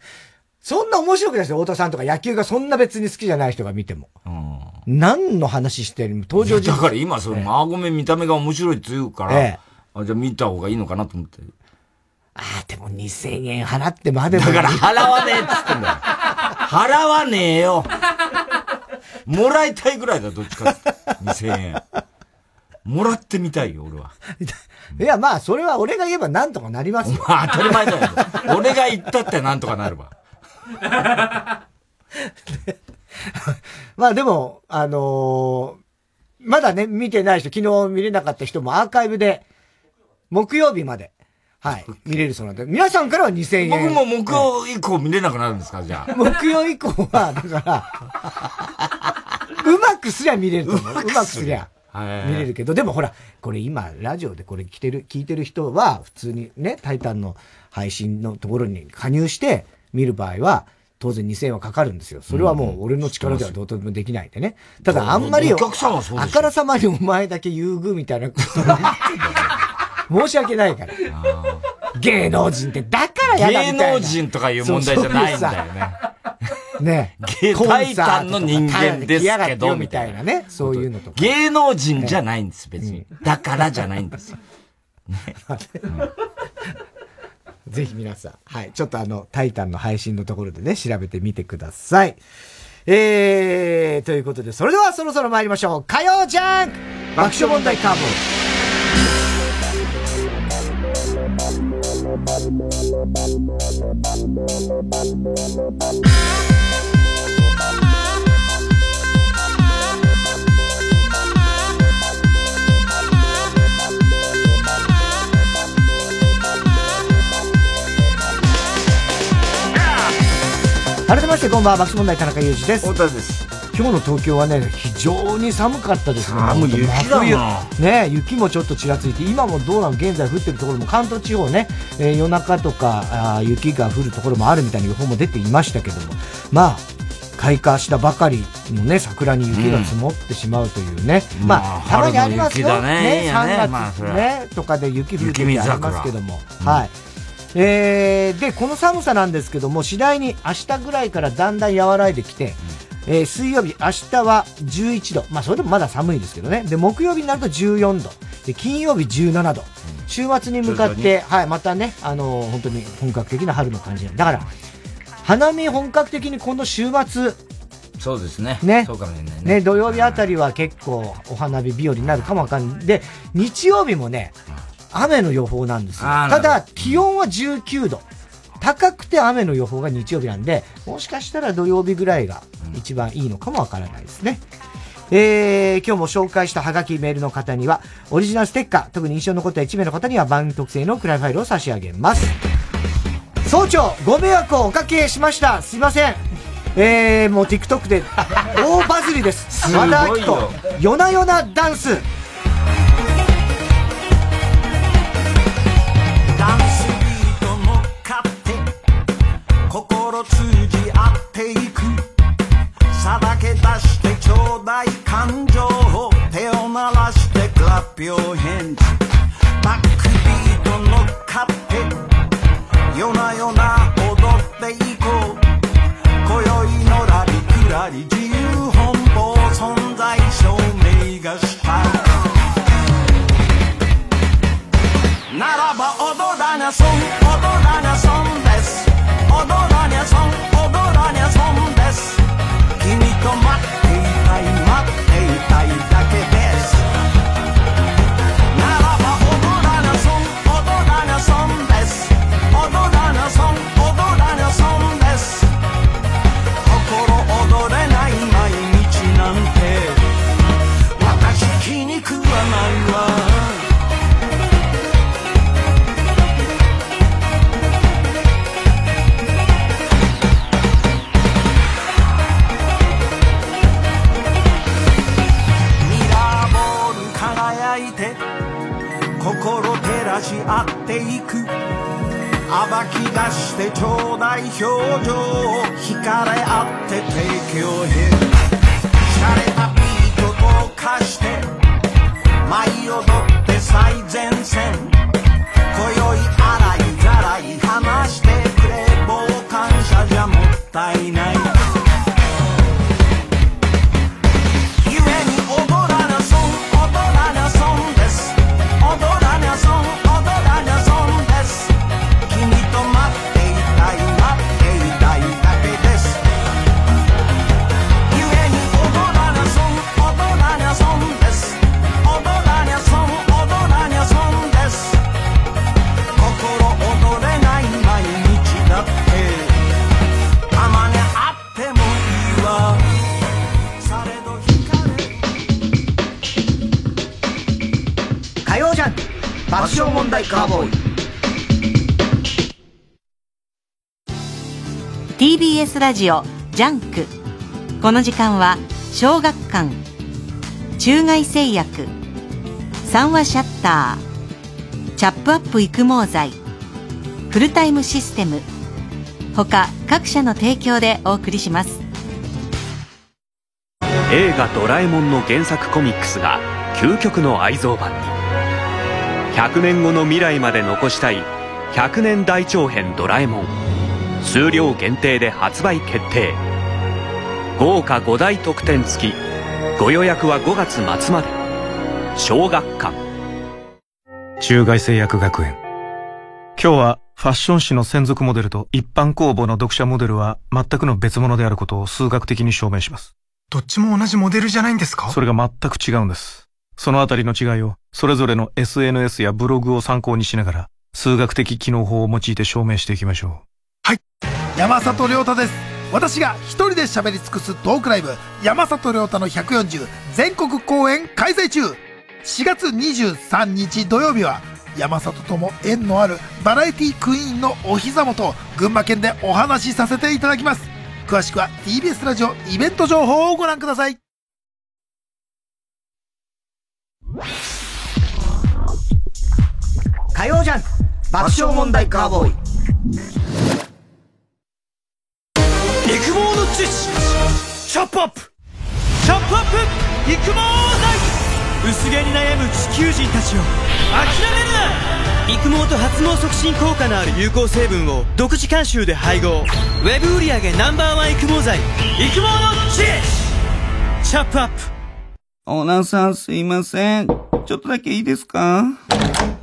そんな面白くないですよ。太田さんとか野球がそんな別に好きじゃない人が見ても。うん、何の話してる登場人物。だから今、その、マーゴメ見た目が面白いって言うから、ええ、あじゃあ見た方がいいのかなと思って。ああ、でも2000円払ってまでも。だから払わねえっつってんだよ。払わねえよ。もらいたいぐらいだ、どっちかって。2000円。もらってみたいよ、俺は。いや、まあ、それは俺が言えばなんとかなりますよ。まあ、当たり前だよ。俺が言ったってなんとかなるわ。まあでも、あのー、まだね、見てない人、昨日見れなかった人もアーカイブで、木曜日まで、はい。見れるそうなんで。皆さんからは2000円。僕も木曜以降見れなくなるんですか、じゃあ。木曜以降は、だから、うまくすりゃ見れると思う。うまくすりゃ。見れるけど、でもほら、これ今、ラジオでこれ来てる、聞いてる人は、普通にね、タイタンの配信のところに加入して見る場合は、当然2000円はかかるんですよ。それはもう俺の力ではどうとでもできないんでね。ただあんまり、お客さんはそうあからさまにお前だけ優遇みたいなこと 申し訳ないから。芸能人ってだからやだみたいな。芸能人とかいう問題じゃないんだよね。ね。タイタンの人間ですけど、みたいなね。そういうのとか。芸能人じゃないんです、別に。だからじゃないんですよ。ぜひ皆さん、はい。ちょっとあの、タイタンの配信のところでね、調べてみてください。えー、ということで、それではそろそろ参りましょう。火曜ジャン爆笑問題カーボ改めましてこんばんは爆笑問題田中裕二です。太田です。今日の東京はね非常に寒かったですね。寒い雪だね雪もちょっとちらついて今もどうなの？現在降ってるところも関東地方ね、えー、夜中とかあ雪が降るところもあるみたいな予報も出ていましたけども。まあ開花したばかりのね、桜に雪が積もってしまうというね。うん、まあ、たまにありますよ。ね。ね、3月ね、まあ、とかで雪降る時ありますけども。はい。えー、で、この寒さなんですけども、次第に明日ぐらいからだんだん和らいできて、えー、水曜日、明日は11度。まあ、それでもまだ寒いですけどね。で、木曜日になると14度。で、金曜日17度。週末に向かって、はい、またね、あのー、本当に本格的な春の感じだから、花見本格的にこの週末、そうですね。ね。そうかもしれないね。ね、土曜日あたりは結構お花見日和になるかもわかんない。で、日曜日もね、雨の予報なんですよ。ただ、気温は19度。高くて雨の予報が日曜日なんで、もしかしたら土曜日ぐらいが一番いいのかもわからないですね。えー、今日も紹介したハガキメールの方には、オリジナルステッカー、特に印象に残った1名の方には番組特製のクライファイルを差し上げます。総長、ご迷惑をおかけしました。すいません。えー、もう TikTok で大バズりです。和田明子、夜な夜なダンス。通じ合っていく。さだけ出してちょうだい感情を手を鳴らしてクラッピを返事。バックビート乗っかって、夜な夜な踊っていこう。今宵のらりくらり自由奔放存在証明がしたならば踊らにゃそん踊らに照らし合っていく。暴き出してちょうだい表情。惹かれ合って提供へ。洒れたビートと化して。舞い踊って最前線。今宵洗いざらい話してくれ。傍観者じゃもったいない。爆笑問題カーボーイ TBS ラジオジャンク。この時間は小学館。中外製薬。三和シャッター。チャップアップ育毛剤。フルタイムシステム。他各社の提供でお送りします。映画「ドラえもん」の原作コミックスが究極の愛蔵版に100年後の未来まで残したい100年大長編ドラえもん。数量限定で発売決定。豪華5大特典付き。ご予約は5月末まで。小学館。中外製薬学園。今日はファッション誌の専属モデルと一般公募の読者モデルは全くの別物であることを数学的に証明します。どっちも同じモデルじゃないんですか？それが全く違うんですそのあたりの違いを、それぞれの SNS やブログを参考にしながら、数学的機能法を用いて証明していきましょう。はい。山里亮太です。私が一人で喋り尽くすトークライブ、山里亮太の140全国公演開催中 !4 月23日土曜日は、山里とも縁のあるバラエティクイーンのお膝元、群馬県でお話しさせていただきます。詳しくは TBS ラジオイベント情報をご覧ください。火曜ジャン爆笑問題カーボーイ。育毛の知識チャップアップ。チャップアップ。育毛剤薄毛に悩む地球人たちを。諦めるな。育毛と発毛促進効果のある有効成分を独自監修で配合。ウェブ売上 Ｎｏ.1 育毛剤育毛の知識チャップアップオーナーさんすいません。ちょっとだけいいですか？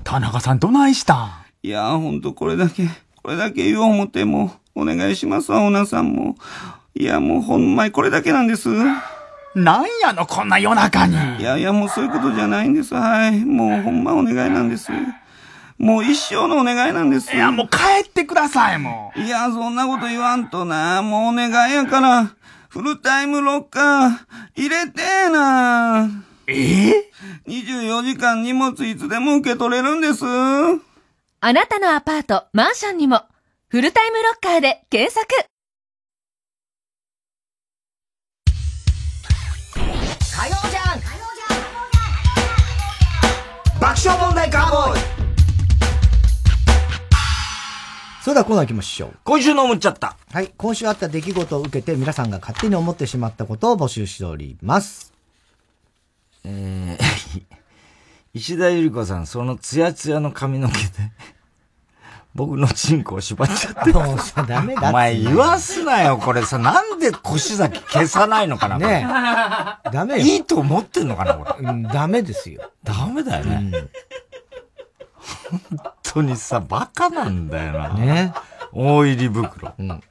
田中さんどないしたん？いやほんとこれだけ、これだけ言おう思っても、お願いしますわ、オーナーさんも。いやもうほんまにこれだけなんです。なんやの、こんな夜中に。いやいやもうそういうことじゃないんです。はい。もうほんまお願いなんです。もう一生のお願いなんです。いや、もう帰ってください、もう。いや、そんなこと言わんとな。もうお願いやから、フルタイムロッカー、入れてーな。え？えー、?24 時間荷物いつでも受け取れるんです。あなたのアパート、マンションにも、フルタイムロッカーで検索それではコーナー行きましょう。今週の思っちゃった。はい。今週あった出来事を受けて皆さんが勝手に思ってしまったことを募集しております。えー、石田ゆり子さん、そのツヤツヤの髪の毛で 僕のチンコを縛っちゃって。もうさ、ダメだお前言わすなよ、これさ。なんで腰崎消さないのかなねえ。ダメよ。いいと思ってんのかな、これ。うん、ダメですよ。ダメだよね。うん本当にさ、バカなんだよな。ね。大入り袋。うん。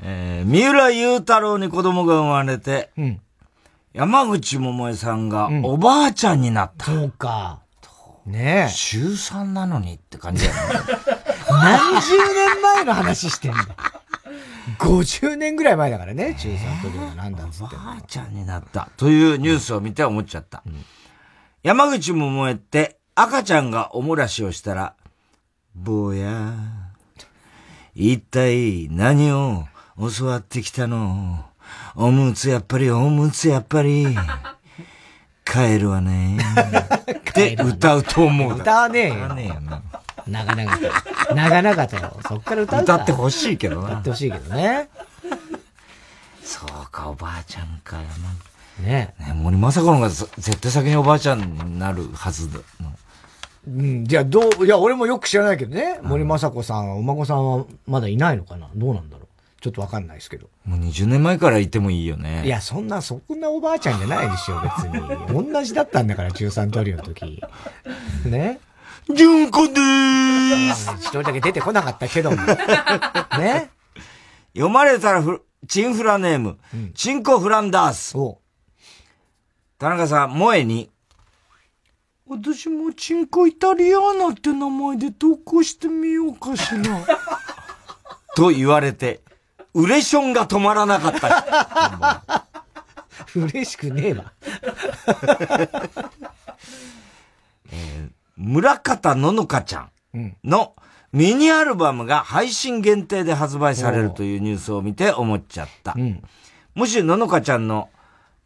えー、三浦雄太郎に子供が生まれて、うん、山口百恵さんがおばあちゃんになった。うん、そうか。ねえ。中3なのにって感じだよね。何十年前の話してんだ。50年ぐらい前だからね、中3というのは何だっつって。おばあちゃんになったというニュースを見て思っちゃった。うん、山口百恵って赤ちゃんがおもらしをしたら、坊や、一体何を教わってきたの？おむつやっぱり、おむつやっぱり。帰るわね。って歌うと思う。歌わねえよ。歌わねえよな。長々と。長々と。そっから歌う歌ってほしいけどな。歌ってほしいけどね。そうか、おばあちゃんか、ねね森正子の方が絶対先におばあちゃんになるはずだ。うん、じゃあどう、いや、俺もよく知らないけどね。森正子さんは、お孫さんはまだいないのかな？どうなんだろう？ちょっとわかんないですけど。もう20年前からいてもいいよね。いや、そんな、そんなおばあちゃんじゃないでしょ、別に。同じだったんだから、中3トリオの時。ね？純子でーす一人だけ出てこなかったけども。ね？読まれたらフ、チンフラネーム、うん、チンコフランダース。田中さん、萌えに、私もチンコイタリアーナって名前で投稿してみようかしら。と言われて、ウレションが止まらなかった。嬉しくねえわ。えー、村方ののかちゃんのミニアルバムが配信限定で発売されるというニュースを見て思っちゃった。うん、もしののかちゃんの、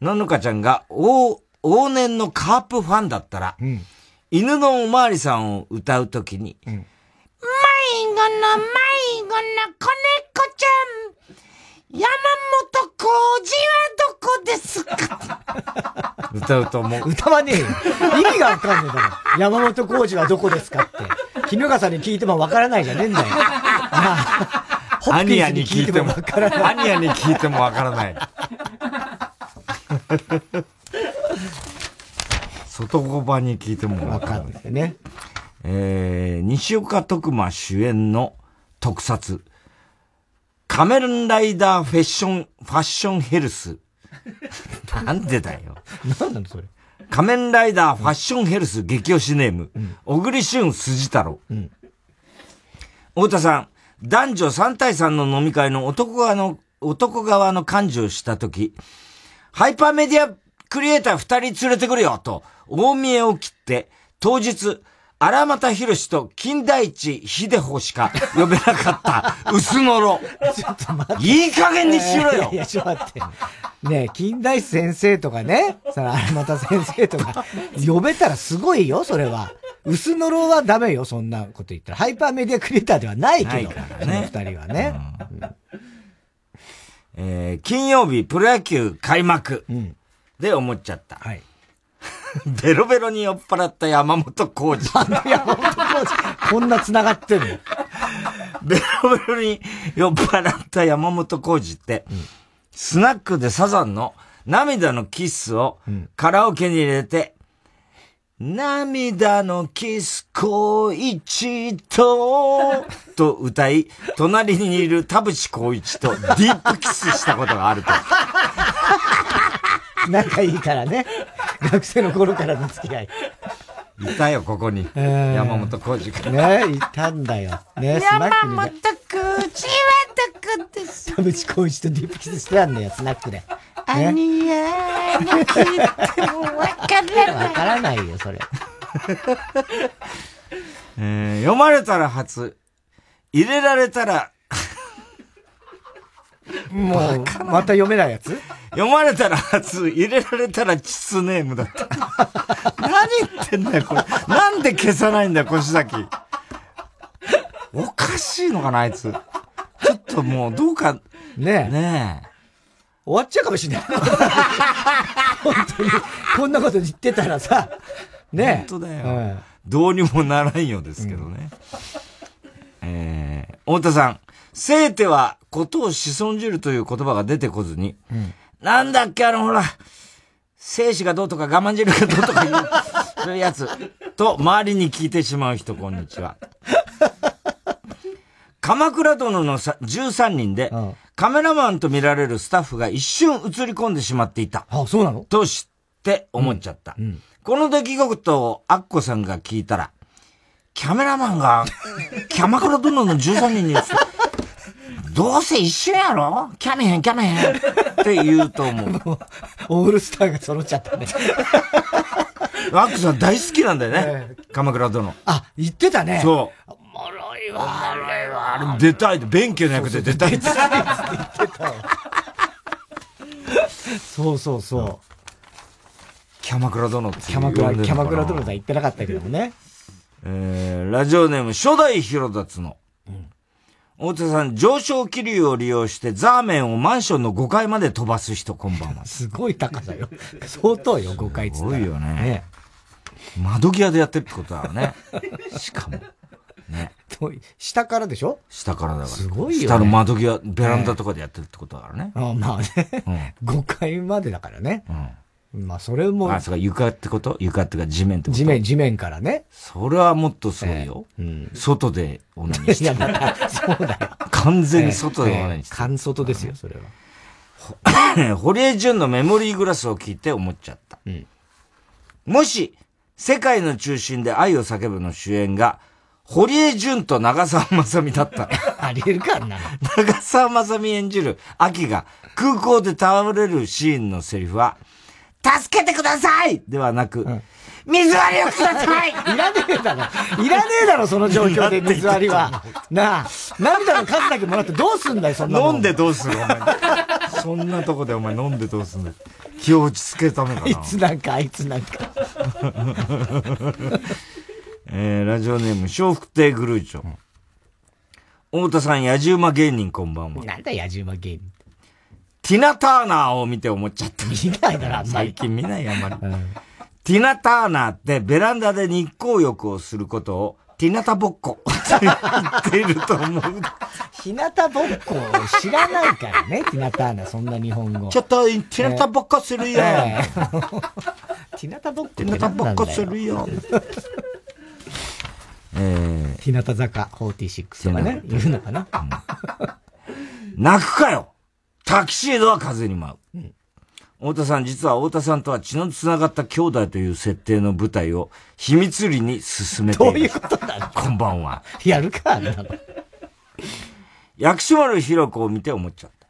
ののかちゃんが往往年のカープファンだったら、うん、犬のおまわりさんを歌うときに、うん、迷子の迷子の子猫ちゃん山本浩二はどこですか？歌うと思う。歌わねえよ。意味がわかんねえだろ。山本浩二はどこですかって。絹笠に聞いてもわからないじゃねえんだよ。アニアに聞いてもわからない。アニアに聞いてもわからない。外小場に聞いてもわかんないね。えー、西岡徳馬主演の特撮。カメルンライダーフェッション、ファッションヘルス。なんでだよ。なんなのそれ。仮面ライダーファッションヘルス激推しネーム、うん、小栗旬辻太郎。うん、太田さん、男女3対3の飲み会の男側の、男側の幹事をしたとき、ハイパーメディアクリエイター2人連れてくるよと、大見えを切って、当日、荒俣博士と金田一秀穂しか呼べなかった 薄のろ。ちょっと待って。いい加減にしろよ。いや、ちょっと待って。ねえ、金田一先生とかね、その荒俣先生とか、呼べたらすごいよ、それは。薄のろはダメよ、そんなこと言ったら。ハイパーメディアクリエイターではないけど、ね、二人はね。うん、えー、金曜日、プロ野球開幕。で思っちゃった。はい。ベロベロに酔っ払った山本浩二。なんで山本浩二？こんな繋がってんの？ベロベロに酔っ払った山本浩二って、うん、スナックでサザンの涙のキッスをカラオケに入れて、うん、涙のキス小一と、と歌い、隣にいる田淵光一とディープキスしたことがあると。仲いいからね。学生の頃からの付き合い。いたよ、ここに。えー山本浩二君。ねいたんだよ。ねスナックにね。浩二はどこです田淵浩一とディープキスしてやんのよ、スナックで。ねアニヤーに聞いてもわからない。わからないよ、それ。えー読まれたら初、入れられたら、もう、また読めないやつ？読まれたら初、入れられたらチスネームだった。何言ってんだよ、これ。なんで消さないんだよ、腰崎。おかしいのかな、あいつ。ちょっともう、どうか。ねえ。ねえ。終わっちゃうかもしれない。本当に、こんなこと言ってたらさ、ね本当だよ。うんどうにもならんようですけどね。えー、太田さん、生てはことを子孫じるという言葉が出てこずに、なんだっけ、あの、ほら、生死がどうとか我慢汁がどうとかいう、そういうやつ、と周りに聞いてしまう人、こんにちは。鎌倉殿のさ13人で、カメラマンと見られるスタッフが一瞬映り込んでしまっていた。あ、そうなの？と知って思っちゃった。この出来事をアッコさんが聞いたら、キャメラマンが、キャマクラ殿の13人にどうせ一緒やろ？キャメへん、キャメへん。って言うと思う。オールスターが揃っちゃったね。アッコさん大好きなんだよね。鎌倉殿。あ、言ってたね。そう。おもろいわ。あれは、出たいって、弁慶の役で出たいって。そうそうそう。キャマクラ殿ってキャマクラ、呼んでんのかなキャマクラ殿さん言ってなかったけどもね。えー、ラジオネーム、初代広達の。大手さん、上昇気流を利用してザーメンをマンションの5階まで飛ばす人、こんばんは。すごい高さよ。相当よ、5階っつったら。すごいよね。窓際でやってるってことだよね。しかも。ね。下からでしょ？下からだから。すごいよね下の窓際、ベランダとかでやってるってことだからね。あまあね。5階までだからね。まあ、それも。あ、そうか、床ってこと？床ってか地面ってこと？地面、地面からね。それはもっとすごいよ。外でオナニーしていや、また、そうだよ。完全に外でオナニーして完外ですよ、それは。堀江淳のメモリーグラスを聞いて思っちゃった。もし、世界の中心で愛を叫ぶの主演が、堀江淳と長澤まさみだったら。ありえるか、なの。長澤まさみ演じる秋が空港で倒れるシーンのセリフは、助けてくださいではなく、水割りをください いらねえだろ。いらねえだろ、その状況で水割りは。なあ、涙の数だけもらってどうすんだよ、そんな。飲んでどうするお前。そんなとこでお前飲んでどうすんだよ。気を落ち着けるためかな。あいつなんか、あいつなんか。えー、ラジオネーム、笑福亭グルーチョ。太田さん、野じ馬芸人こんばんは。なんだ、野じ馬芸人。ティナ・ターナーを見て思っちゃった。見ないだろ、あんまり最近見ないよ、あんまり。ティナ・ターナーってベランダで日光浴をすることを、ティナタぼっこって言っていると思う。日向ぼっこを知らないからね、ティナターナ、そんな日本語。ちょっと、ティナタぼっこするよ。ええティナタぼっこティナタぼっこするよ。え日向坂46とかね、言うのかな？泣くかよタキシードは風に舞う。太田さん、実は太田さんとは血の繋がった兄弟という設定の舞台を秘密裏に進めている。どういうことなの？こんばんは。やるか、あんなの。薬師丸ひろ子を見て思っちゃった。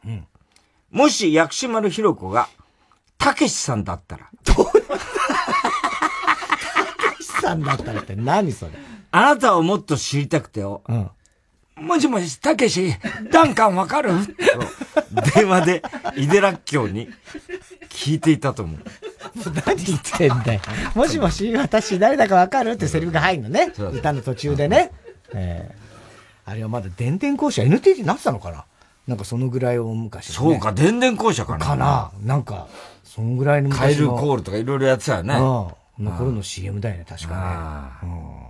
もし薬師丸ひろ子が、たけしさんだったら、岸さんだったらって何それ？あなたをもっと知りたくてよ。もしもし、たけし、ダンカンわかる？と電話で、井出らっきょうに聞いていたと思う。何言ってんだよ。もしもし、私誰だかわかる？ってセリフが入るのね。歌の途中でね。ええあれはまだ電電公社 NTT になってたのかな？なんかそのぐらいを昔、ね。そうか、電電公社かな。かななんか、そのぐらいのカエル昔の。コールとかいろいろやってたよね。うん。の頃の CM だよね、確かね。うん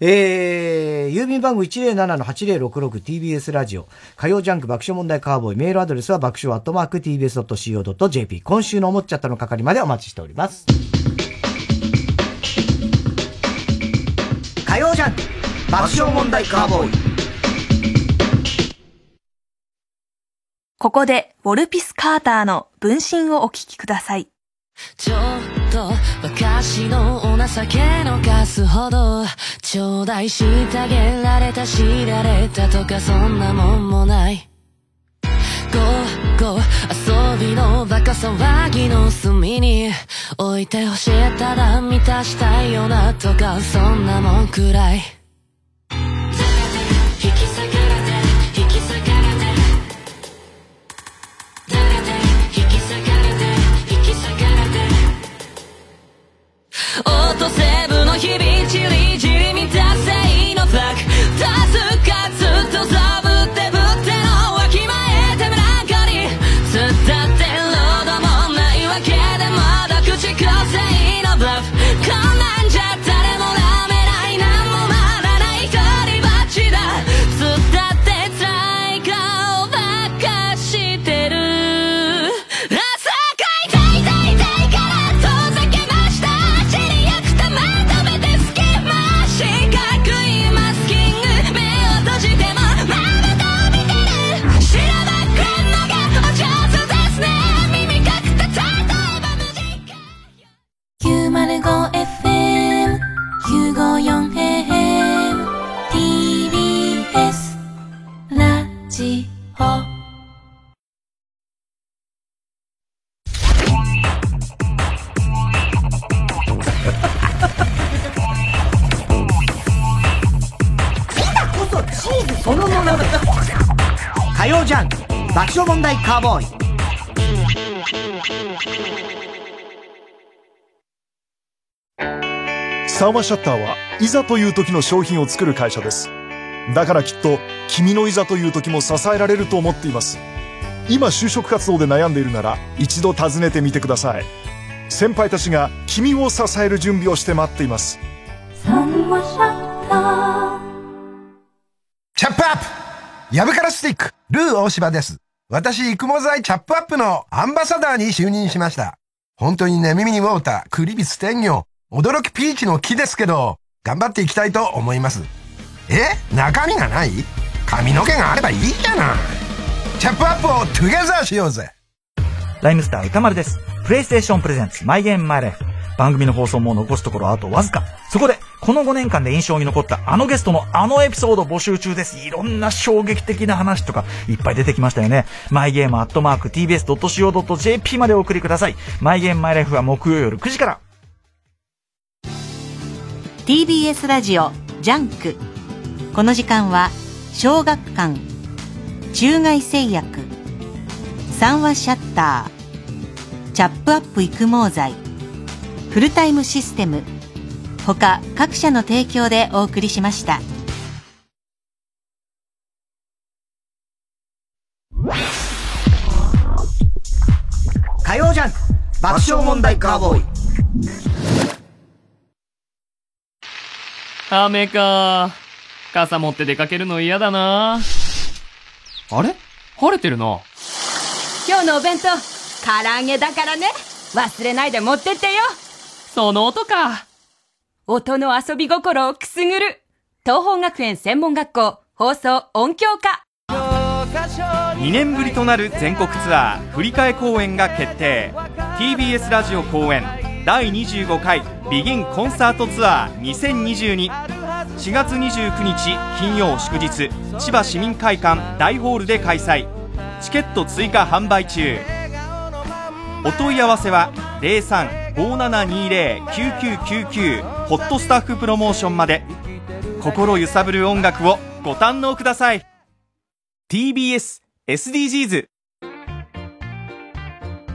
えー、郵便番号 107-8066TBS ラジオ。火曜ジャンク爆笑問題カーボーイ。メールアドレスは爆笑アットマーク TBS.CO.JP。今週の思っちゃったの係までお待ちしております。火曜ジャンク爆笑問題カーボーイ。ここで、ウォルピス・カーターの分身をお聞きください。と昔のお情けのかすほど頂戴したげられた知られたとかそんなもんもない。ゴーゴー遊びのバカ騒ぎの隅に置いてほしいただ満たしたいよなとかそんなもんくらい。ラそチーズそのものだ。火曜ジャンク爆笑問題カーシャッターはいざという時の商品を作る会社です。だからきっと君のいざという時も支えられると思っています。今就職活動で悩んでいるなら一度訪ねてみてください。先輩たちが君を支える準備をして待っています。三話シャッターチャップアップヤブカラスティック、ルー大柴です。私、育毛剤チャップアップのアンバサダーに就任しました。本当にね、耳にウォーター、クリビス天魚、驚きピーチの木ですけど、頑張っていきたいと思います。え？中身がない？髪の毛があればいいじゃない。チャップアップをトゥゲザーしようぜ。ライムスター歌丸です。プレイステーションプレゼンツ、マイゲームマイライフ。番組の放送も残すところあとわずか。そこで、この5年間で印象に残ったあのゲストのあのエピソード募集中です。いろんな衝撃的な話とかいっぱい出てきましたよね。マイゲームアットマーク tbs.co.jp までお送りください。マイゲームマイライフは木曜夜9時から。TBS ラジオジャンクこの時間は小学館中外製薬三話シャッターチャップアップ育毛剤フルタイムシステム他各社の提供でお送りしました火曜ジャンク爆笑問題カーボーイ雨か。傘持って出かけるの嫌だな。あれ？晴れてるな。今日のお弁当、唐揚げだからね。忘れないで持ってってよ。その音か。音の遊び心をくすぐる。東方学園専門学校放送音響科。2年ぶりとなる全国ツアー振り替え公演が決定 TBS ラジオ公演第25回ビギンコンサートツアー20224月29日金曜祝日千葉市民会館大ホールで開催。チケット追加販売中。お問い合わせは0357209999ホットスタッフプロモーションまで。心揺さぶる音楽をご堪能ください。TBS SDGs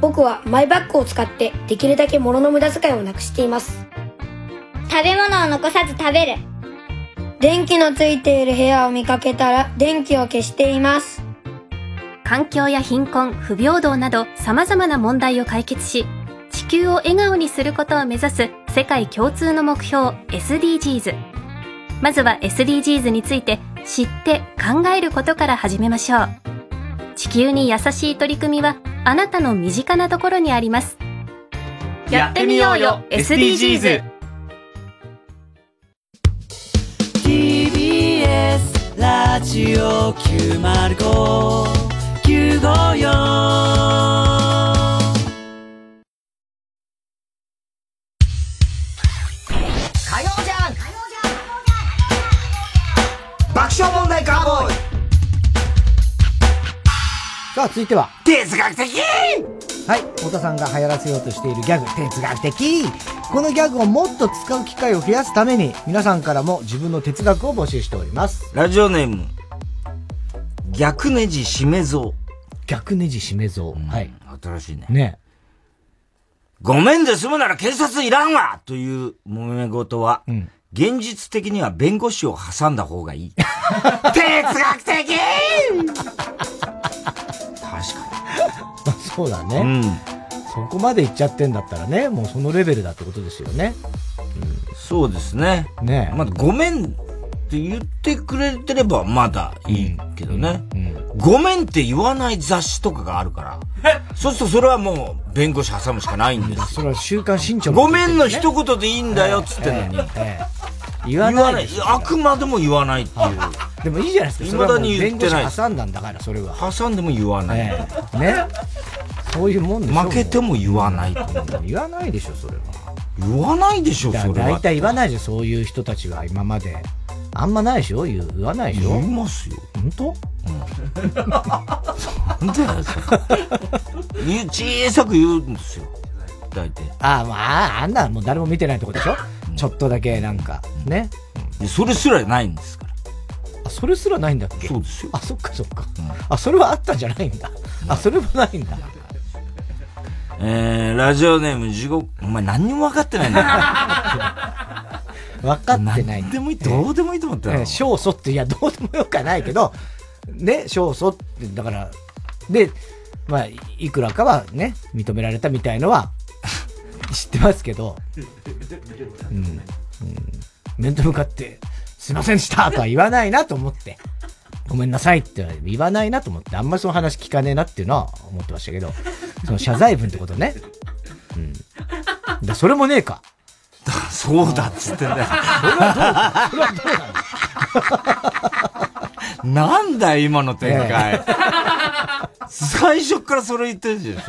僕はマイバッグを使ってできるだけ物の無駄遣いをなくしています。食べ物を残さず食べる電気のついている部屋を見かけたら電気を消しています環境や貧困、不平等など様々な問題を解決し、地球を笑顔にすることを目指す世界共通の目標 SDGs。まずは SDGs について知って考えることから始めましょう。地球に優しい取り組みはあなたの身近なところにあります。やってみようよ SDGs! です。ラジオ905954さあ、続いては、哲学的はい。太田さんが流行らせようとしているギャグ、哲学的このギャグをもっと使う機会を増やすために、皆さんからも自分の哲学を募集しております。ラジオネーム、逆ネジ締め像。逆ネジ締め像。はい。新しいね。ねごめんで済むなら警察いらんわという揉め事は、現実的には弁護士を挟んだ方がいい。哲学的まあそうだね。うんそこまで行っちゃってんだったらね、もうそのレベルだってことですよね。そうですね。ねまだごめんって言ってくれてればまだいいけどね。ごめんって言わない雑誌とかがあるから。そうするとそれはもう弁護士挟むしかないんです。それは週刊新潮ごめんの一言でいいんだよっつってんのに。言わないあくまでも言わないっていう。でもいいじゃないですか。未だに言ってない挟んだんだから、それは。挟んでも言わない。ね。そういうもんでしょ負けても言わない。言わないでしょ、それは。言わないでしょ、だそれは。大体言わないでしょ、そういう人たちは今まで。あんまないでしょ言わないでしょ言いますよ。本当？なんで 言う小さく言うんですよ。大体。ああ、まあ、あんなもう誰も見てないとこでしょちょっとだけなんか、ね。それすらないんですから。あ、それすらないんだっけ？そうですよ。あ、そっかそっか。あ、それはあったんじゃないんだ。あ、それもないんだ。えー、ラジオネーム地獄、お前何にも分かってないんだよ。分かってない。でもいい、どうでもいいと思ったよ。えー勝訴って、いや、どうでもよくはないけど、ね、勝訴って、だから、で、まあ、いくらかはね、認められたみたいのは、知ってますけど、うん、うん、面と向かって、すいませんでしたとは言わないなと思って、ごめんなさいっては言わないなと思って、あんまりその話聞かねえなっていうのは思ってましたけど、その謝罪文ってことね。うん。だそれもねえか。そうだっつってんだよ。それはどうそれはどうなのなんだよ、今の展開。最初からそれ言ってるじゃん。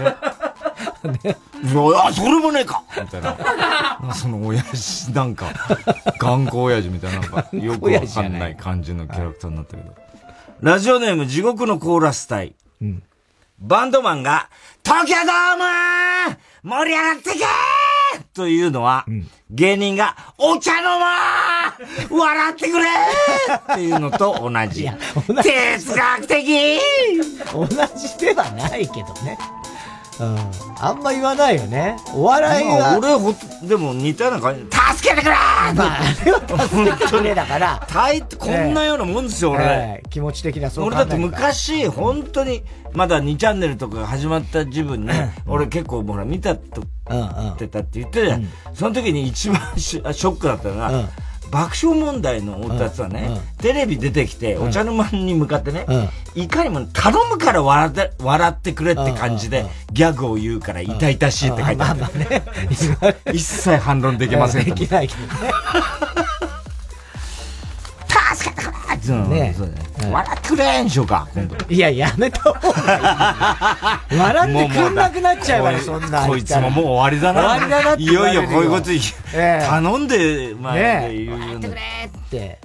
あ、それもねえかみたいな。その親父、なんか、頑固親父みたいな、なんか、よくわかんない感じのキャラクターになったけど。ラジオネーム、地獄のコーラス隊。バンドマンが、東京ドーム盛り上がってけーというのは、芸人が、お茶飲まー笑ってくれーっていうのと同じ。哲学的 同じではないけどね。うん。あんま言わないよね。お笑いは。まあ俺ほ、でも似たような感じで、助けてくれーまあ、あれは助けてくれだから。大抵こんなようなもんですよ、俺。ええ気持ち的なそう俺だって昔、本当に、まだ2チャンネルとかが始まった自分ね、俺結構ほら見たと、ってたって言ってたじゃん。その時に一番ショショックだったのが、爆笑問題の太田さんね、テレビ出てきて、お茶の間に向かってね、いかにも頼むから笑って、笑ってくれって感じで、ギャグを言うから痛々しいって書いてある。一切反論できません できないけどね。ね笑ってくれんしょうか、今度。いや、やめた方がいい。笑ってくんなくなっちゃうから、そんな。こいつももう終わりだな。終わりだなっていよいよこういうこと頼んで、まあ、ねえ言うようなって。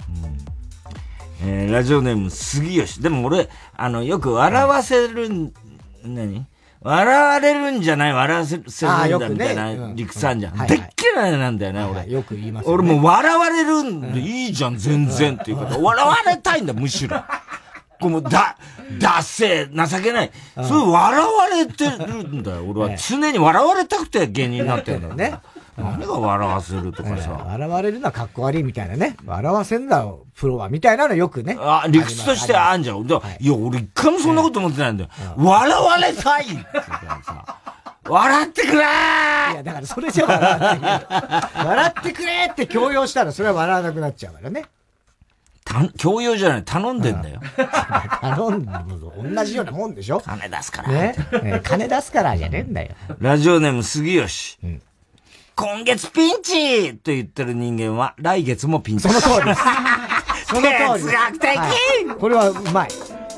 えーラジオネーム、杉吉。でも俺、あの、よく笑わせるん、何？笑われるんじゃない、笑わせるんだ、みたいなうん理屈あんじゃん。はいでっ嫌いなんだよね、俺。よく言います俺もう笑われるんでいいじゃん、全然っていうか、笑われたいんだ、むしろ。こうもうだ、だっせー、情けない。それ笑われてるんだよ、俺は。常に笑われたくて芸人になってるんだよね。何が笑わせるとかさ。笑われるのはかっこ悪いみたいなね。笑わせんだよ、プロは。みたいなのよくね。あ、理屈としてあんじゃん。だいや、俺一回もそんなこと思ってないんだよ。笑われたいってさ。笑ってくれーいや、だからそれじゃ笑わない。笑ってくれって強要したら、それは笑わなくなっちゃうからね。た強要じゃない、頼んでんだよ。頼んでも同じようなもんでしょ金出すから。ね。えー金出すからじゃねえんだよ。ラジオネーム杉吉。今月ピンチと言ってる人間は来月もピンチ。その通りです。その通り。哲学的、はいこれはうまい。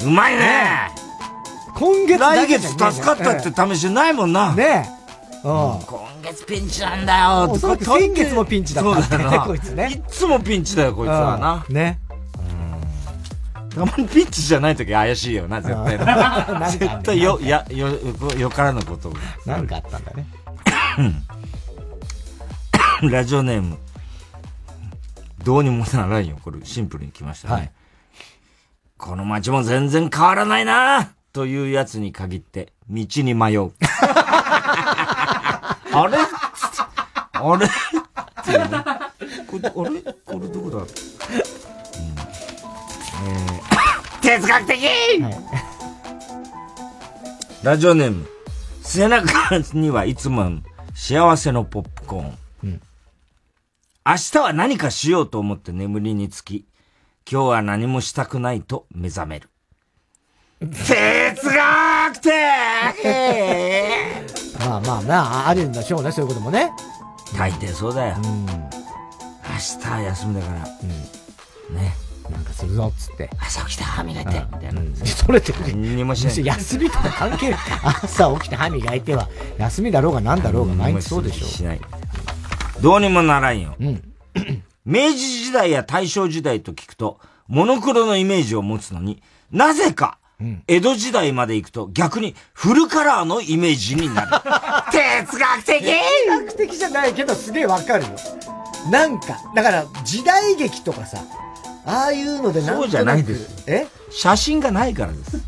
うまいね今月だ来月助かったって試しないもんな。ねえ。うん。今月ピンチなんだよおそらく先月もピンチだったねそうだよなこいつねいつもピンチだよ、こいつはな。ね。たまにピッチじゃない時怪しいよな、絶対 絶対よ、や、よ、よよからぬことが。なんかあったんだね。ラジオネーム。どうにもならんよ。これシンプルに来ましたね。はいこの街も全然変わらないなというやつに限って、道に迷う。あれ？あれ？っていうねこれ、あれ？これどこだ、うんえー 哲学的、ラジオネーム。背中にはいつも幸せのポップコーン。明日は何かしようと思って眠りにつき、今日は何もしたくないと目覚める。哲学的 まあまあまあ、あるんでしょうね、そういうこともね。大抵そうだよ。明日は休みだから、ね。なんかするぞ、っつって。朝起きて歯磨いて、みたいな。それって、何にもしない。休みとか関係ない。朝起きて歯磨いては、休みだろうが何だろうが毎日そうでしょ。しない。どうにもならんよ。明治時代や大正時代と聞くと、モノクロのイメージを持つのに、なぜか、江戸時代まで行くと逆にフルカラーのイメージになる。哲学的哲学的じゃないけど、すげえわかるよ。なんか、だから、時代劇とかさ、ああいうのでなんとなくそうじゃないです。え？写真がないからです。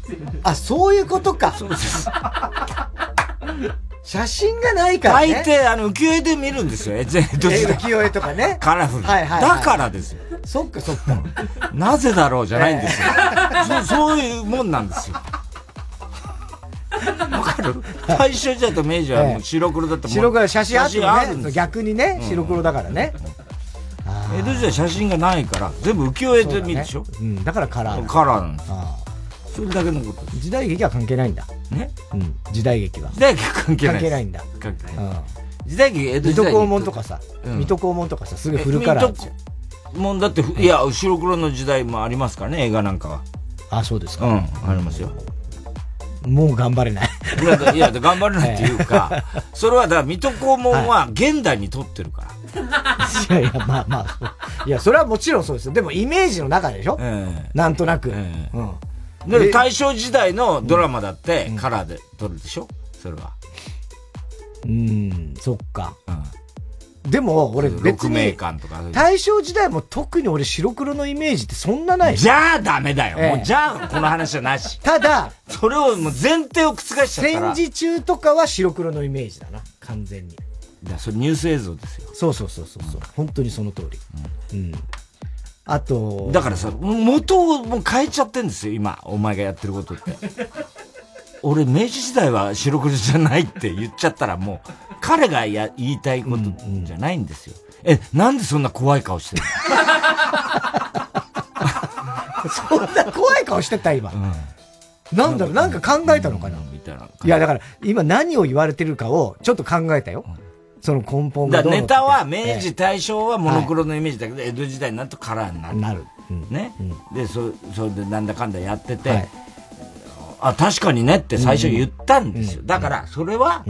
あ、そういうことか。そうです。写真がないからね。大抵、あの、浮世絵で見るんですよ、江戸時代。浮世絵とかね。カラフル。はいはいはいだからですよ。そっかそっか。なぜだろうじゃないんですよ。そうそういうもんなんですよ。わかる？大正時代と明治はもう白黒だったもん白黒写真あるんですね、逆にね、白黒だからね。江戸時代写真がないから、全部浮世絵で見るでしょうん、だからカラー。カラーなんですそれだけのこと時代劇は関係ないんだ。ね？うん、時代劇は。時代劇関係ない関係ないんだ。関係うん。時代劇江戸時代水戸黄門とかさ、うん水戸黄門とかさ、すぐフルカラーですよ。もんだって、いや、白黒の時代もありますからね、映画なんかは。あ、そうですか。うん、ありますよ。もう頑張れない。いや、だいや頑張れないっていうか、それはだから、水戸黄門は現代に撮ってるから。いやいや、まあまあ。いや、それはもちろんそうですよ。でもイメージの中でしょ？なんとなく。うん。で、大正時代のドラマだって、カラーで撮るでしょ？それは。うん、そっか。でも、俺別6名に、間とか。大正時代も特に俺白黒のイメージってそんなないじゃあダメだよ。ええもうじゃあこの話はなし。ただ、それをもう前提を覆しちゃったら。戦時中とかは白黒のイメージだな、完全に。いや、それニュース映像ですよ。そうそうそうそうそう、本当にその通り。うん。あと、だからさ、元をもう変えちゃってんですよ、今、お前がやってることって。俺、明治時代は白黒じゃないって言っちゃったらもう、彼がや言いたいことじゃないんですよ。え、なんでそんな怖い顔してるそんな怖い顔してた、今。なんだろう、なんか考えたのかな？みたいな。いや、だから、今何を言われてるかをちょっと考えたよ。その根本がネタはええ明治大正はモノクロのイメージだけど、江戸時代になるとカラーになる。なる。ね。で、そ、それでなんだかんだやってて、はいあ、確かにねって最初言ったんですよ。だから、それは、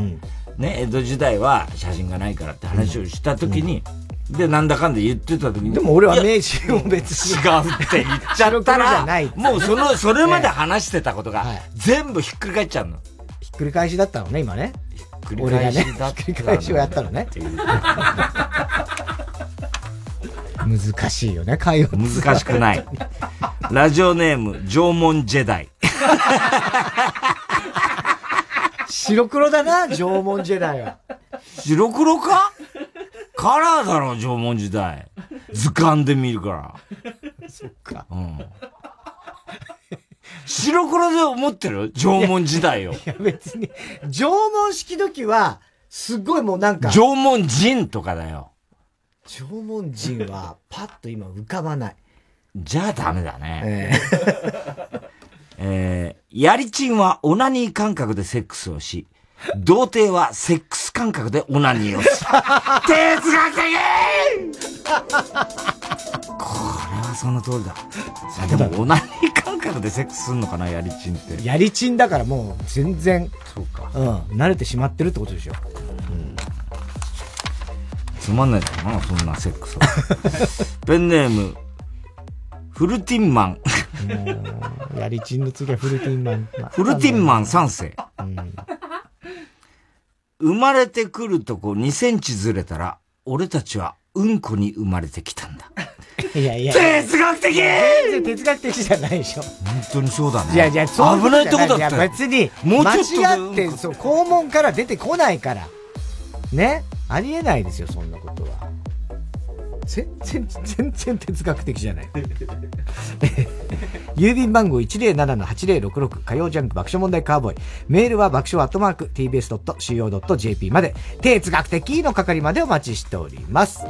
ね、江戸時代は写真がないからって話をした時に、で、なんだかんだ言ってた時に。でも俺は明治を別に。違うって言っちゃったら ない、もうその、それまで 話してたことが、全部ひっくり返っちゃうの。ひっくり返しだったのね、今ね。ひっくり返しだったね、ひっくり返しをやったのね。難しいよね、会話。難しくない。ラジオネーム、縄文ジェダイ。白黒だな、縄文ジェダイは。白黒か？カラーだろ、縄文時代。図鑑で見るから。そっか。うん。白黒で思ってる？縄文時代を。いや、別に、縄文式時は、すごいもうなんか。縄文人とかだよ。縄文人は、パッと今浮かばない。じゃあダメだね。え ー、やりちんはオナニー感覚でセックスをし、童貞はセックス感覚でオナニーをする。哲学的これはその通りだ。あでもオナニー感覚でセックスすんのかな、やりちんって。やりちんだからもう全然、そうか。うん、慣れてしまってるってことでしょ。つまんないだろうな、そんなセックスは。ペンネーム、フルティンマン。う、やりちんの次はフルティンマン。フルティンマン3世。生まれてくるとこ2センチずれたら、俺たちはうんこに生まれてきたんだ。いやいや。哲学的全然哲学的じゃないでしょ。本当にそうだね。いやいや、そう危ないとこだったよいや別に、もうちょっとで間違って、そう、肛門から出てこないから。ね？ありえないですよ、そんなことは。全然、全然哲学的じゃない。郵便番号107-8066火曜ジャンク爆笑問題カーボーイ。メールは爆笑アットマーク tbs.co.jp まで、哲学的の係までお待ちしております。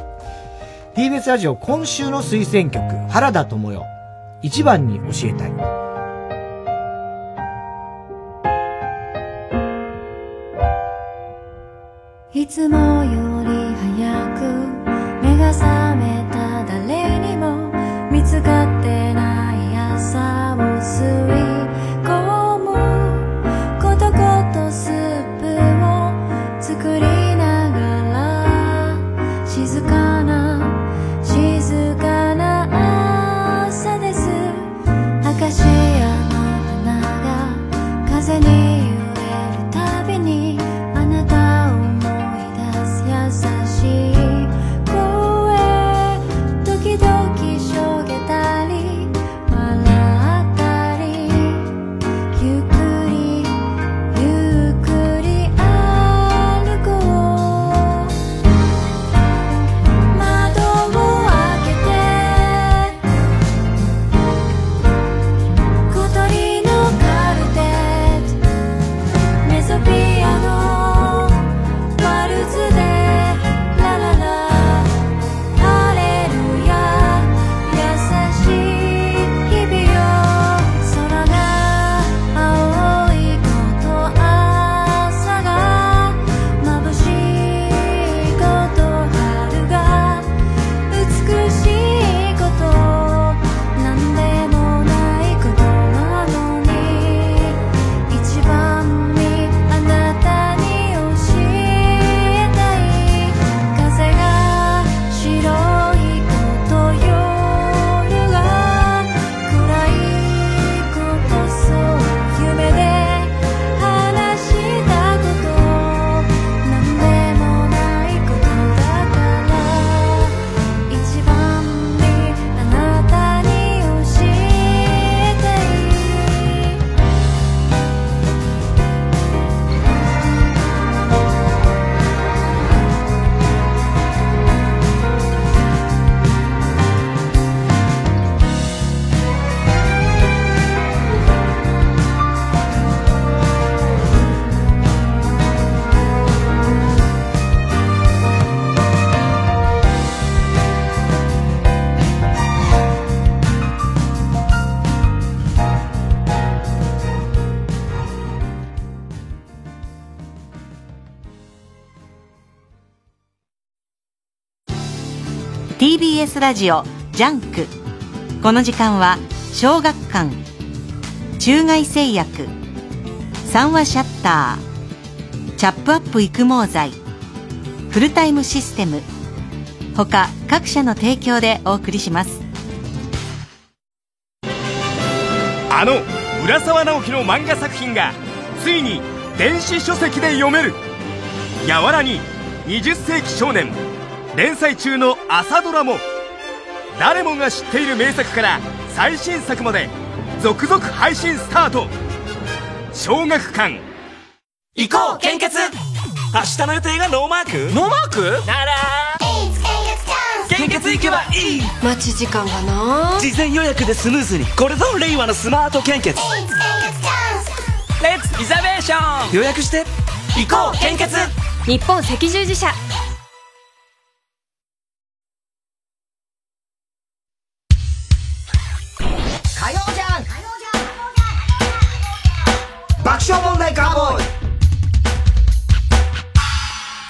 TBS ラジオ今週の推薦曲、原田智代。一番に教えたい。いつもより早く覚めた誰にも見つかってない朝を過ぎラジオジャンク。この時間は小学館中外製薬三和シャッターチャップアップ育毛剤フルタイムシステム他各社の提供でお送りします。あの浦沢直樹の漫画作品がついに電子書籍で読める「やわらに20世紀少年」連載中のあさドラも誰もが知っている名作から最新作まで続々配信スタート。小学館。行こう献血。明日の予定がノーマーク？ノーマーク？なら。献血行けばいい。待ち時間がな？事前予約でスムーズに。これぞ令和のスマート献血。レッツリザベーション予約して。行こう献血。日本赤十字社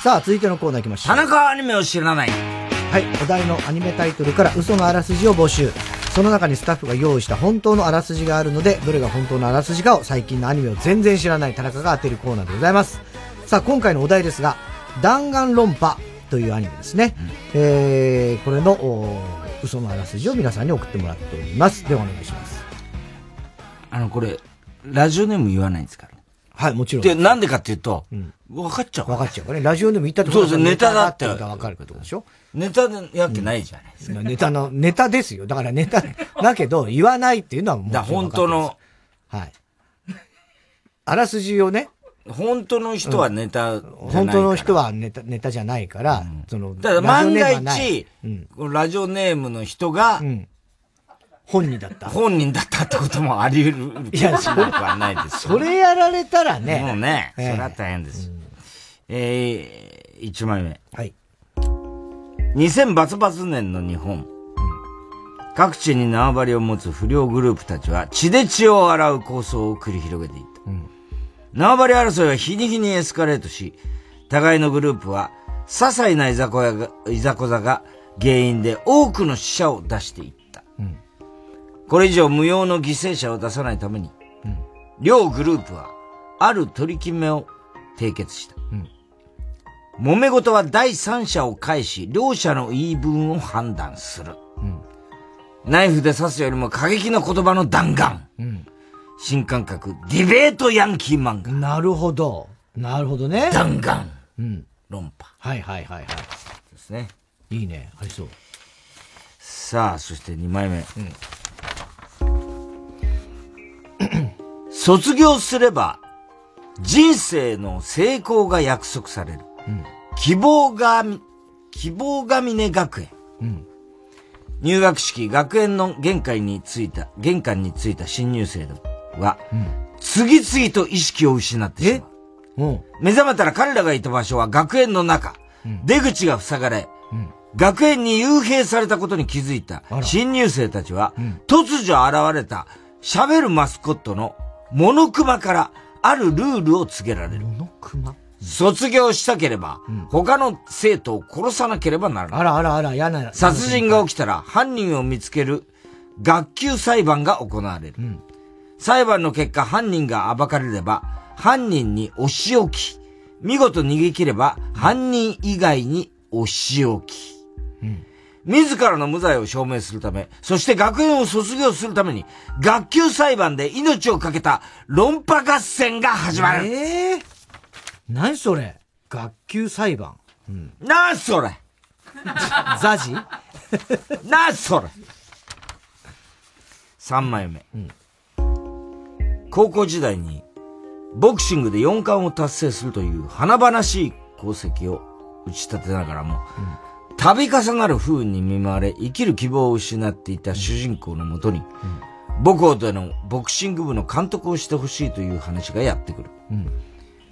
さあ、続いてのコーナー行きましょう。田中アニメを知らない。はい、お題のアニメタイトルから嘘のあらすじを募集。その中にスタッフが用意した本当のあらすじがあるので、どれが本当のあらすじかを最近のアニメを全然知らない田中が当てるコーナーでございます。さあ、今回のお題ですが、弾丸論破というアニメですね。えー、これの、お嘘のあらすじを皆さんに送ってもらっております。ではお願いします。あの、これ、ラジオネーム言わないんですから。はい、もちろん。で、なんでかっていうと、分かっちゃう。分かっちゃうからね。ラジオでも言ったってそうですネタだって。分かることでしょ？ネタやけないじゃないですか。ネタの、ネタですよ。だからネタ、だけど、言わないっていうのはもう。だ本当の。はい。あらすじをね。本当の人はネタ本当の人はネタ、ネタじゃないから、その、だから万が一、ラジオネームの人が、本人だった。本人だったってこともあり得る。いや、それはないですそれやられたらね。もうね、それは大変です。えー、1枚目。はい。2000バツバツ年の日本。各地に縄張りを持つ不良グループたちは血で血を洗う構想を繰り広げていった。縄張り争いは日に日にエスカレートし、互いのグループは些細ないざこやが、いざこざが原因で多くの死者を出していった。これ以上無用の犠牲者を出さないために、両グループはある取り決めを締結した。揉め事は第三者を介し、両者の言い分を判断する。ナイフで刺すよりも過激な言葉の弾丸。新感覚、ディベートヤンキー漫画。なるほど。なるほどね。弾丸。うん。論破。はいはいはいはい。ですね。いいね。ありそう。さあ、そして2枚目。卒業すれば、人生の成功が約束される。希望が、希望が峰学園。入学式、学園の玄関に着いた、玄関に着いた新入生は、次々と意識を失ってしまう。目覚めたら彼らがいた場所は学園の中。出口が塞がれ、学園に幽閉されたことに気づいた新入生たちは、突如現れた喋るマスコットのモノクマからあるルールを告げられる。モノクマ？卒業したければ、他の生徒を殺さなければならない。あらあらあら、嫌な。殺人が起きたら犯人を見つける学級裁判が行われる。裁判の結果犯人が暴かれれば、犯人にお仕置き。見事逃げ切れば、犯人以外にお仕置き。自らの無罪を証明するため、そして学園を卒業するために、学級裁判で命を懸けた論破合戦が始まる。ええー、何それ？学級裁判？うん、何それ？ザジ？何それ ?3 枚目、うん、高校時代に、ボクシングで4冠を達成するという華々しい功績を打ち立てながらも、うん、度重なる不運に見舞われ、生きる希望を失っていた主人公のもとに、母校でのボクシング部の監督をしてほしいという話がやってくる。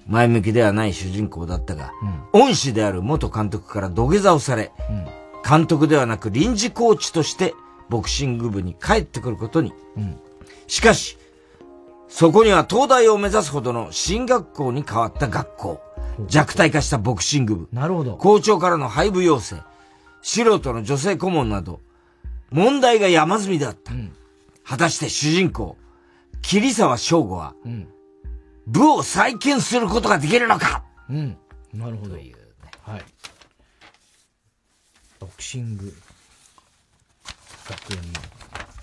前向きではない主人公だったが、恩師である元監督から土下座をされ、監督ではなく臨時コーチとしてボクシング部に帰ってくることに。しかし、そこには東大を目指すほどの進学校に変わった学校。弱体化したボクシング部。なるほど。校長からの配部要請。素人の女性顧問など、問題が山積みだった。うん、果たして主人公、桐沢翔吾は、うん、部を再建することができるのか？うん。なるほど。いう、ね、はい。ボクシング、学園の。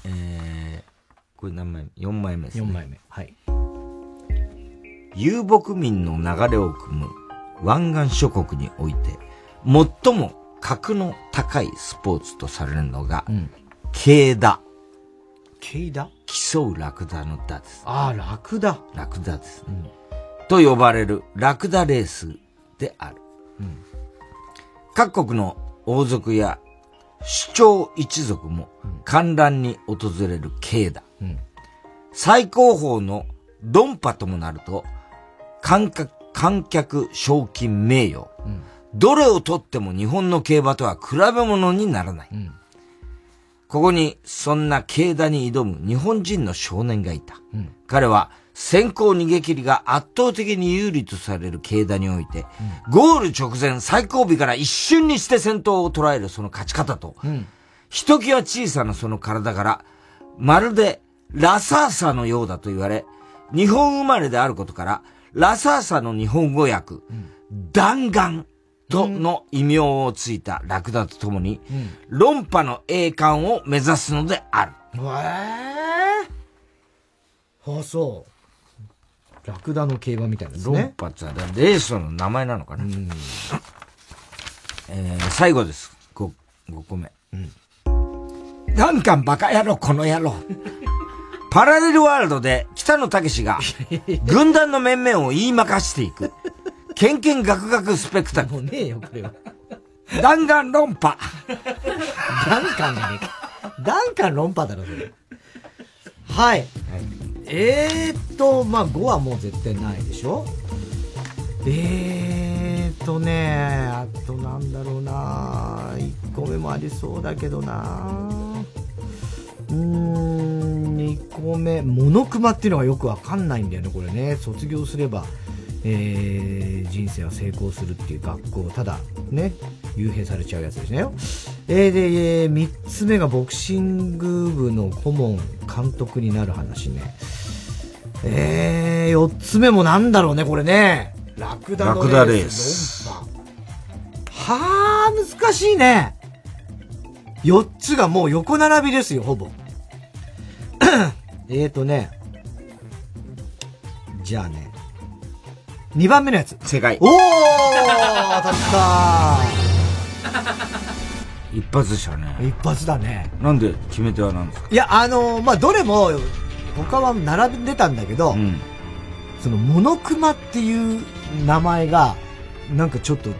えー、これ何枚？目 ?4 枚目ですね。4枚目。はい。遊牧民の流れを組む湾岸諸国において、最も格の高いスポーツとされるのが、うん、競打。競打競うラクダの打です。ああ、ラクダ。ラクダですね、うん。と呼ばれるラクダレースである。うん、各国の王族や首長一族も観覧に訪れる競打。最高峰の論破ともなると、観客、観客賞金名誉。どれをとっても日本の競馬とは比べ物にならない。うん、ここにそんな競馬に挑む日本人の少年がいた。うん、彼は先行逃げ切りが圧倒的に有利とされる競馬において、うん、ゴール直前最後尾から一瞬にして先頭を捉えるその勝ち方と、ひときわ小さなその体から、まるでラサーサのようだと言われ、日本生まれであることから、ラサーサの日本語訳、弾丸との異名をついたラクダとともに、うん、論破の栄冠を目指すのである。へえ。あ、そう。ラクダの競馬みたいなです論ね。破ってレースの名前なのかな。えー最後です。5, 5個目。ダンカンバカ野郎、この野郎。パラレルワールドで北野武が軍団の面々を言いまかしていく。ケンケンガクガクスペクタクル。もうねえよ、これは。弾丸論破。ダンカンがね、ダンカン論破だろ、それ。はい。えーっと、まあ5はもう絶対ないでしょえーっとね、あとなんだろうな1個目もありそうだけどなうーん、2個目、モノクマっていうのがよくわかんないんだよね、これね。卒業すれば、えー人生は成功するっていう学校、ただ、ね、幽閉されちゃうやつですねよ。えーで、えー3つ目がボクシング部の顧問監督になる話ね。えー、4つ目もなんだろうね、これね。ラクダのラクダレースはあ、難しいね。4つがもう横並びですよ、ほぼ。えーとね。じゃあね。2番目のやつ。正解。おー当たった一発でしたね。一発だね。なんで決め手は何ですか？いや、あのーまあ、どれも、他は並んでたんだけど、その、モノクマっていう名前が、なんかちょっと、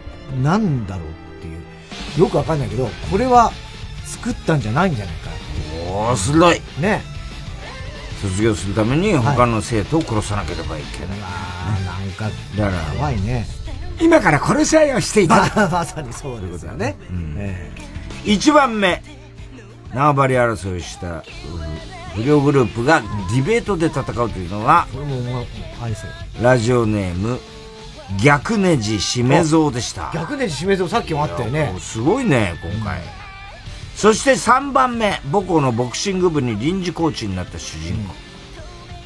なんだろうっていう、よくわかんないけど、これは作ったんじゃないんじゃないかおー、鋭い。ね。卒業するために他の生徒を殺さなければいけない。なんか、だから、怖いね。今から殺し合いをしていた。ままさにそうですよね。え1番目、縄張り争いをしたう不良グループがディベートで戦うというのは。ラジオネーム、逆ネジしめぞうでした。逆で締めぞさっきもあったよね。すごいね、今回。そして3番目、母校のボクシング部に臨時コーチになった主人公。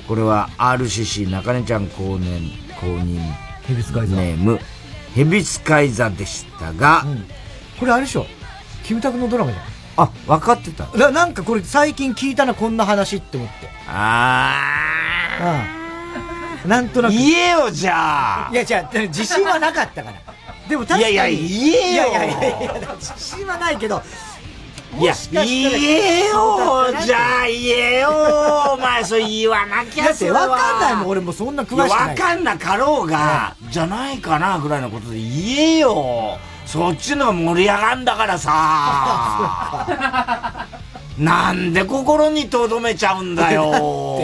これは RCC 中根ちゃん公認、公認ヘビスカイザーネーム、ヘビスカイザでしたが、これあれでしょ？キムタクのドラマじゃん。あ、分かってた。ななんかこれ最近聞いたな、こんな話って思って。あうん。なんとなく。言えよ、じゃあいや、じゃあ、自信はなかったから。でも確かに。いやいや言えよいやいやいやいや自信はないけど。いや言えよじゃあ言えよお前それ言わなきゃだってわかんないもん、俺もそんな詳しくない。わかんなかろうが、じゃないかなぐらいのことで言えよそっちの盛り上がんだからさ なんで心に留めちゃうんだよ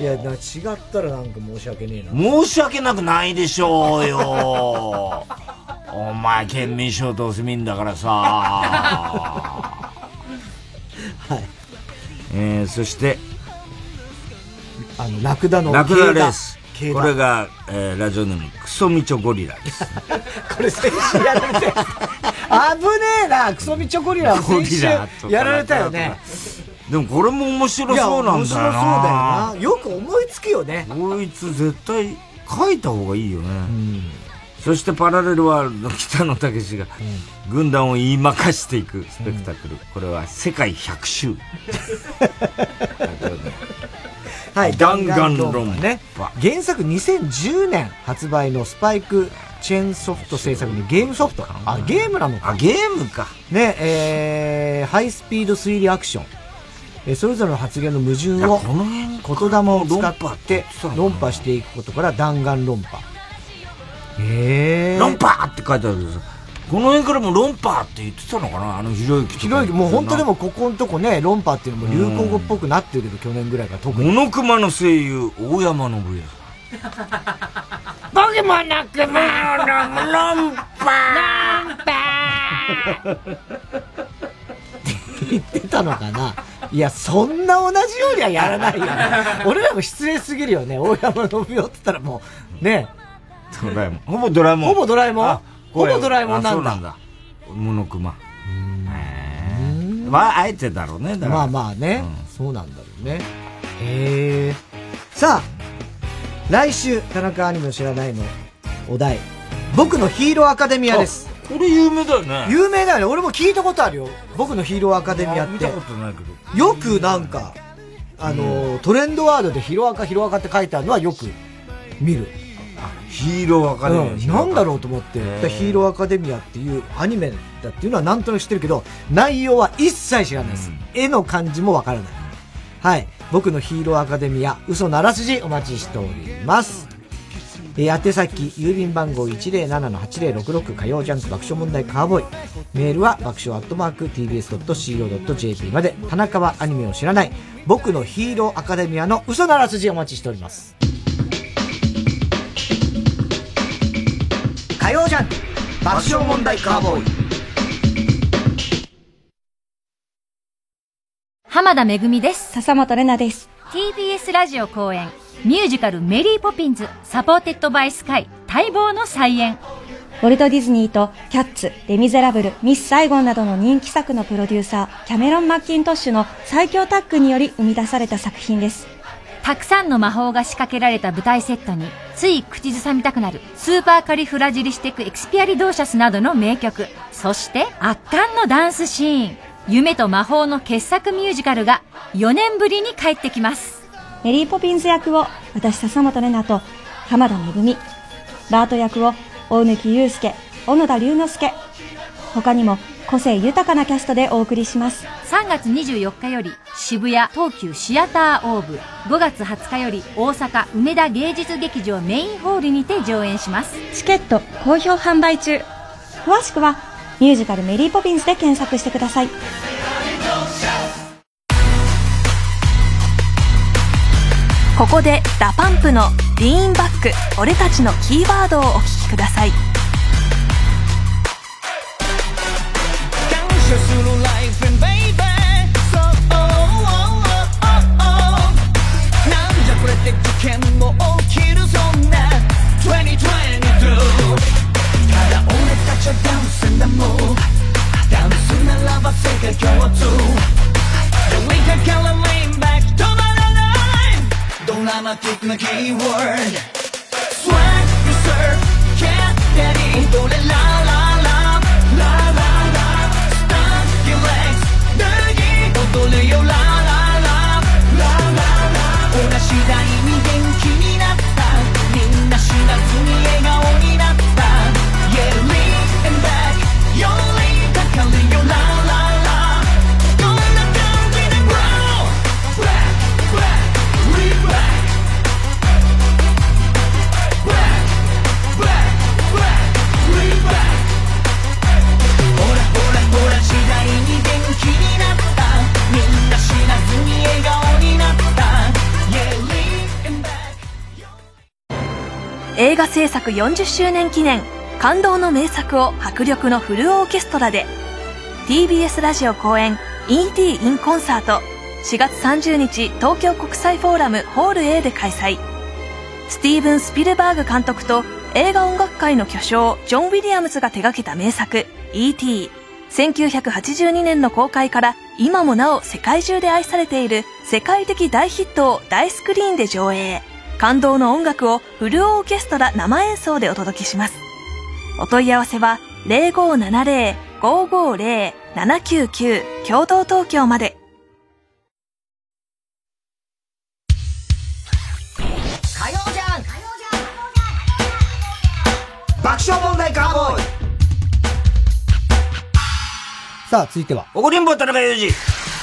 いや、な違ったらなんか申し訳ねえな。申し訳なくないでしょうよお前県民賞どうせ見んだからさはい。えー、そしてあの、ラクダのラクダレースこれが、えー、ラジオネームクソミチョゴリラです これ先週やられたよ。危ねえな、クソミチョゴリラは先週やられたよね。でもこれも面白そうなんだよな面白そうだよな。よく思いつくよね。こいつ絶対書いた方がいいよね、そしてパラレルワールドの北野武が軍団を言いまかしていくスペクタクル、これは世界100周 はい、弾丸論破ね。原作2010年発売のスパイクチェーンソフト制作にゲームソフト。あ、ゲームなのか。あ、ゲームか。ね、えー、ハイスピード推理アクション。えーそれぞれの発言の矛盾を言霊を使って論破していくことから弾丸論破。へえ。論破って書いてあるけどさこの辺からも論破って言ってたのかな？あのひろゆきとかひろゆき、もう本当でもここのとこね、論破っていうのも流行語っぽくなってるけど、去年ぐらいから特に。モノクマの声優大山信也僕もなくもの論言ってたのかな？いや、そんな同じようにはやらないよね。俺らも失礼すぎるよね。大山信代って言ったらもう、ね。ドラえもん。ほぼドラえもん。ほぼドラえもん？あほぼドラえもんなんだ。あそうなんだ。モノクマ。まああえてだろうねだから。まあまあね、そうなんだろうね。へえ。さあ、来週、田中アニメの知らないのお題、僕のヒーローアカデミアです。これ有名だよね。有名だよね。俺も聞いたことあるよ。僕のヒーローアカデミアって。見たことないけど。よくなんか、あの、トレンドワードでヒロアカヒロアカって書いてあるのはよく見る。ヒーローアカデミア、うん、なんだろうと思って、ヒーローアカデミアっていうアニメだっていうのはなんとなく知ってるけど、内容は一切知らないです。絵の感じもわからない。はい。僕のヒーローアカデミア、嘘ならすじお待ちしております。えー宛先、郵便番号107-8066火曜ジャンク爆笑問題カーボーイ。メールは爆笑アットマーク tbs.co.jp まで、田中はアニメを知らない、僕のヒーローアカデミアの嘘あらすじお待ちしております。火曜ジャンク爆笑問題カーボーイ。濱田めぐみです。笹本玲奈です。TBS ラジオ公演、ミュージカルメリーポピンズ、 supported by Sky、待望の再演。ウォルト・ディズニーとキャッツ、レ・ミゼラブル、ミス・サイゴンなどの人気作のプロデューサー、キャメロン・マッキントッシュの最強タッグにより生み出された作品です。たくさんの魔法が仕掛けられた舞台セットに、つい口ずさみたくなる、スーパーカリフラジリステク・エクスピアリドーシャスなどの名曲、そして圧巻のダンスシーン、夢と魔法の傑作ミュージカルが4年ぶりに帰ってきます。メリー・ポピンズ役を私笹本玲奈と浜田めぐみ、バート役を大貫祐介、小野田龍之介、他にも個性豊かなキャストでお送りします。3月24日より渋谷東急シアターオーブ5月20日より大阪梅田芸術劇場メインホールにて上演しますチケット好評販売中。詳しくはミュージカルメリー・ポピンズで検索してください。ここでダパンプの「リーンバック俺たちのキーワード」をお聞きくださいドラマティックなキーワード Swag surf get ready 踊れ映画制作40周年記念感動の名作を迫力のフルオーケストラで TBS ラジオ公演 ET in コンサート4月30日東京国際フォーラムホール A で開催スティーブン・スピルバーグ監督と映画音楽界の巨匠ジョン・ウィリアムズが手掛けた名作 E.T. 1982年の公開から今もなお世界中で愛されている世界的大ヒットを大スクリーンで上映感動の音楽をフルオーケストラ生演奏でお届けしますお問い合わせは0570-550-799共同東京まで火曜じゃん爆笑問題カーボーイさあ、続いては。怒りんぼ田中裕二。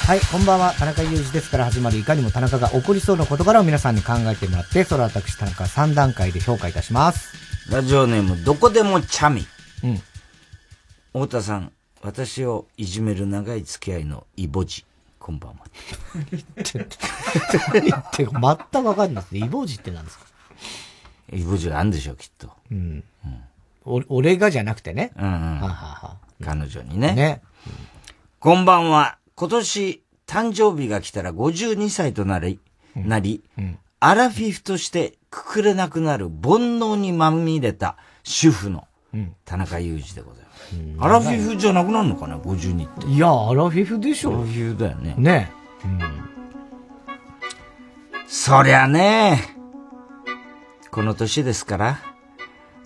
はい、こんばんは、田中裕二ですから始まるいかにも田中が起こりそうな事柄を皆さんに考えてもらって、それは私田中3段階で評価いたします。ラジオネーム、どこでもチャミ。うん。太田さん、私をいじめる長い付き合いのイボジ。こんばんは。ちょっと、何言って全くわかんないですね。イボジって何ですか？イボジがあるんでしょう、きっと。うん。お俺がじゃなくてね。うんうん。ははは彼女にね。ね。こんばんは。今年、誕生日が来たら52歳となり、なり、アラフィフとしてくくれなくなる煩悩にまみれた主婦の田中裕二でございます。アラフィフじゃなくなるのかな ?52 って。いや、アラフィフでしょ。アラフィフだよね。ね。そりゃね、この年ですから、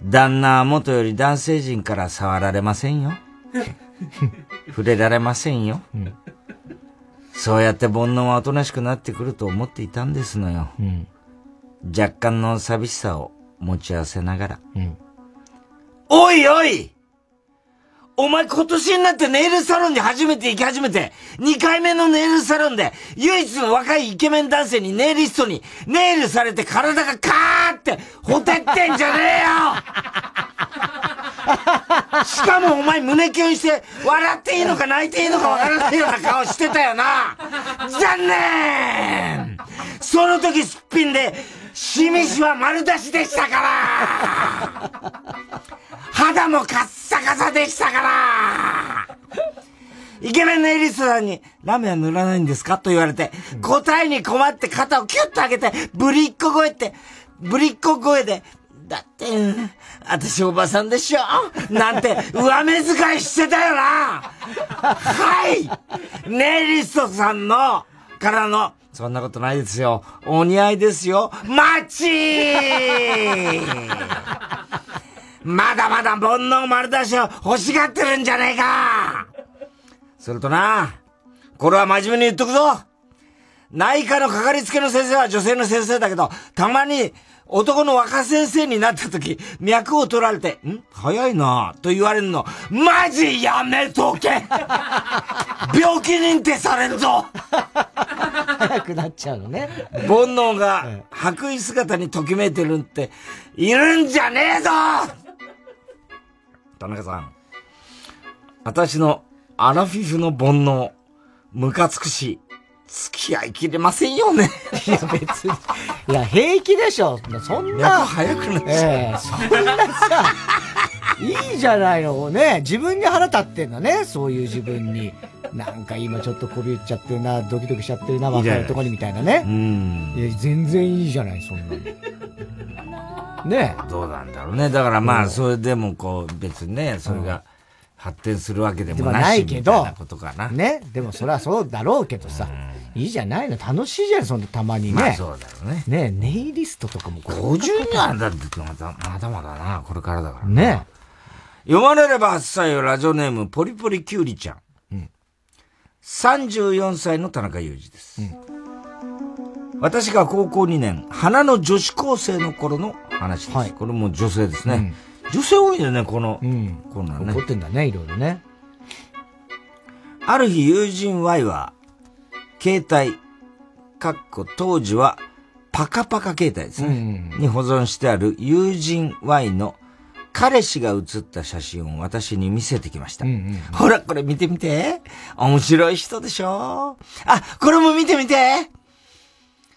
旦那は元より男性陣から触られませんよ。触れられませんよ。そうやって煩悩はおとなしくなってくると思っていたんですのよ。うん。若干の寂しさを持ち合わせながら。うん。おいおいお前今年になってネイルサロンに初めて行き始めて、2回目のネイルサロンで、唯一の若いイケメン男性にネイリストにネイルされて体がカーってほてってんじゃねえよ しかもお前胸キュンして、笑っていいのか泣いていいのかわからないような顔してたよな。残念。その時すっぴんで、しみしは丸出しでしたから。肌もカッサカサでしたから。イケメンネイリスさんに、ラメは塗らないんですかと言われて、答えに困って肩をキュッと上げて、ぶりっ子声って、ぶりっ子声で、だって、私おばさんでしょ？なんて、上目遣いしてたよな。はい。ネイリストさんの、からの、そんなことないですよ。お似合いですよ。マッチまだまだ煩悩丸出しを欲しがってるんじゃねえか。それとな、これは真面目に言っとくぞ。内科のかかりつけの先生は女性の先生だけど、たまに男の若先生になった時、脈を取られて、ん？早いなと言われるの、マジやめとけ。病気認定されるぞ。早くなっちゃうのね。煩悩が白衣姿にときめいてるって、いるんじゃねえぞ。田中さん。私のアラフィフの煩悩、ムカつくし、付き合いきれませんよね。いや、別に。いや、平気でしょ。そんな。脈早くなっちゃうええそんなさ、いいじゃないの。ね、自分に腹立ってんだね。そういう自分に。なんか今ちょっとこび売っちゃってるな、ドキドキしちゃってるな、若いとこにみたいなね。うん。いや、全然いいじゃない、そんなに。ねどうなんだろうね。だからまあ、それでもこう、別にね、それが発展するわけででももなしないけどみたいなことかな。ね。でもそれはそうだろうけどさ。いいじゃないの。楽しいじゃん、そんなたまにね。まあそうだろうね。ねネイリストとかも50にはだってまだまだまだな、これからだから。ね読まれれば8歳よ、ラジオネーム、ポリポリキュウリちゃん。34歳の田中裕二です。私が高校2年、花の女子高生の頃の話です。これも女性ですね。女性多いよね、この、こんなんね。怒ってんだね、いろいろね。ある日、友人 Y は、携帯、かっこ当時は、パカパカ携帯ですね。に保存してある友人 Y の彼氏が写った写真を私に見せてきました。ほら、これ見てみて。面白い人でしょ？あ、これも見てみて。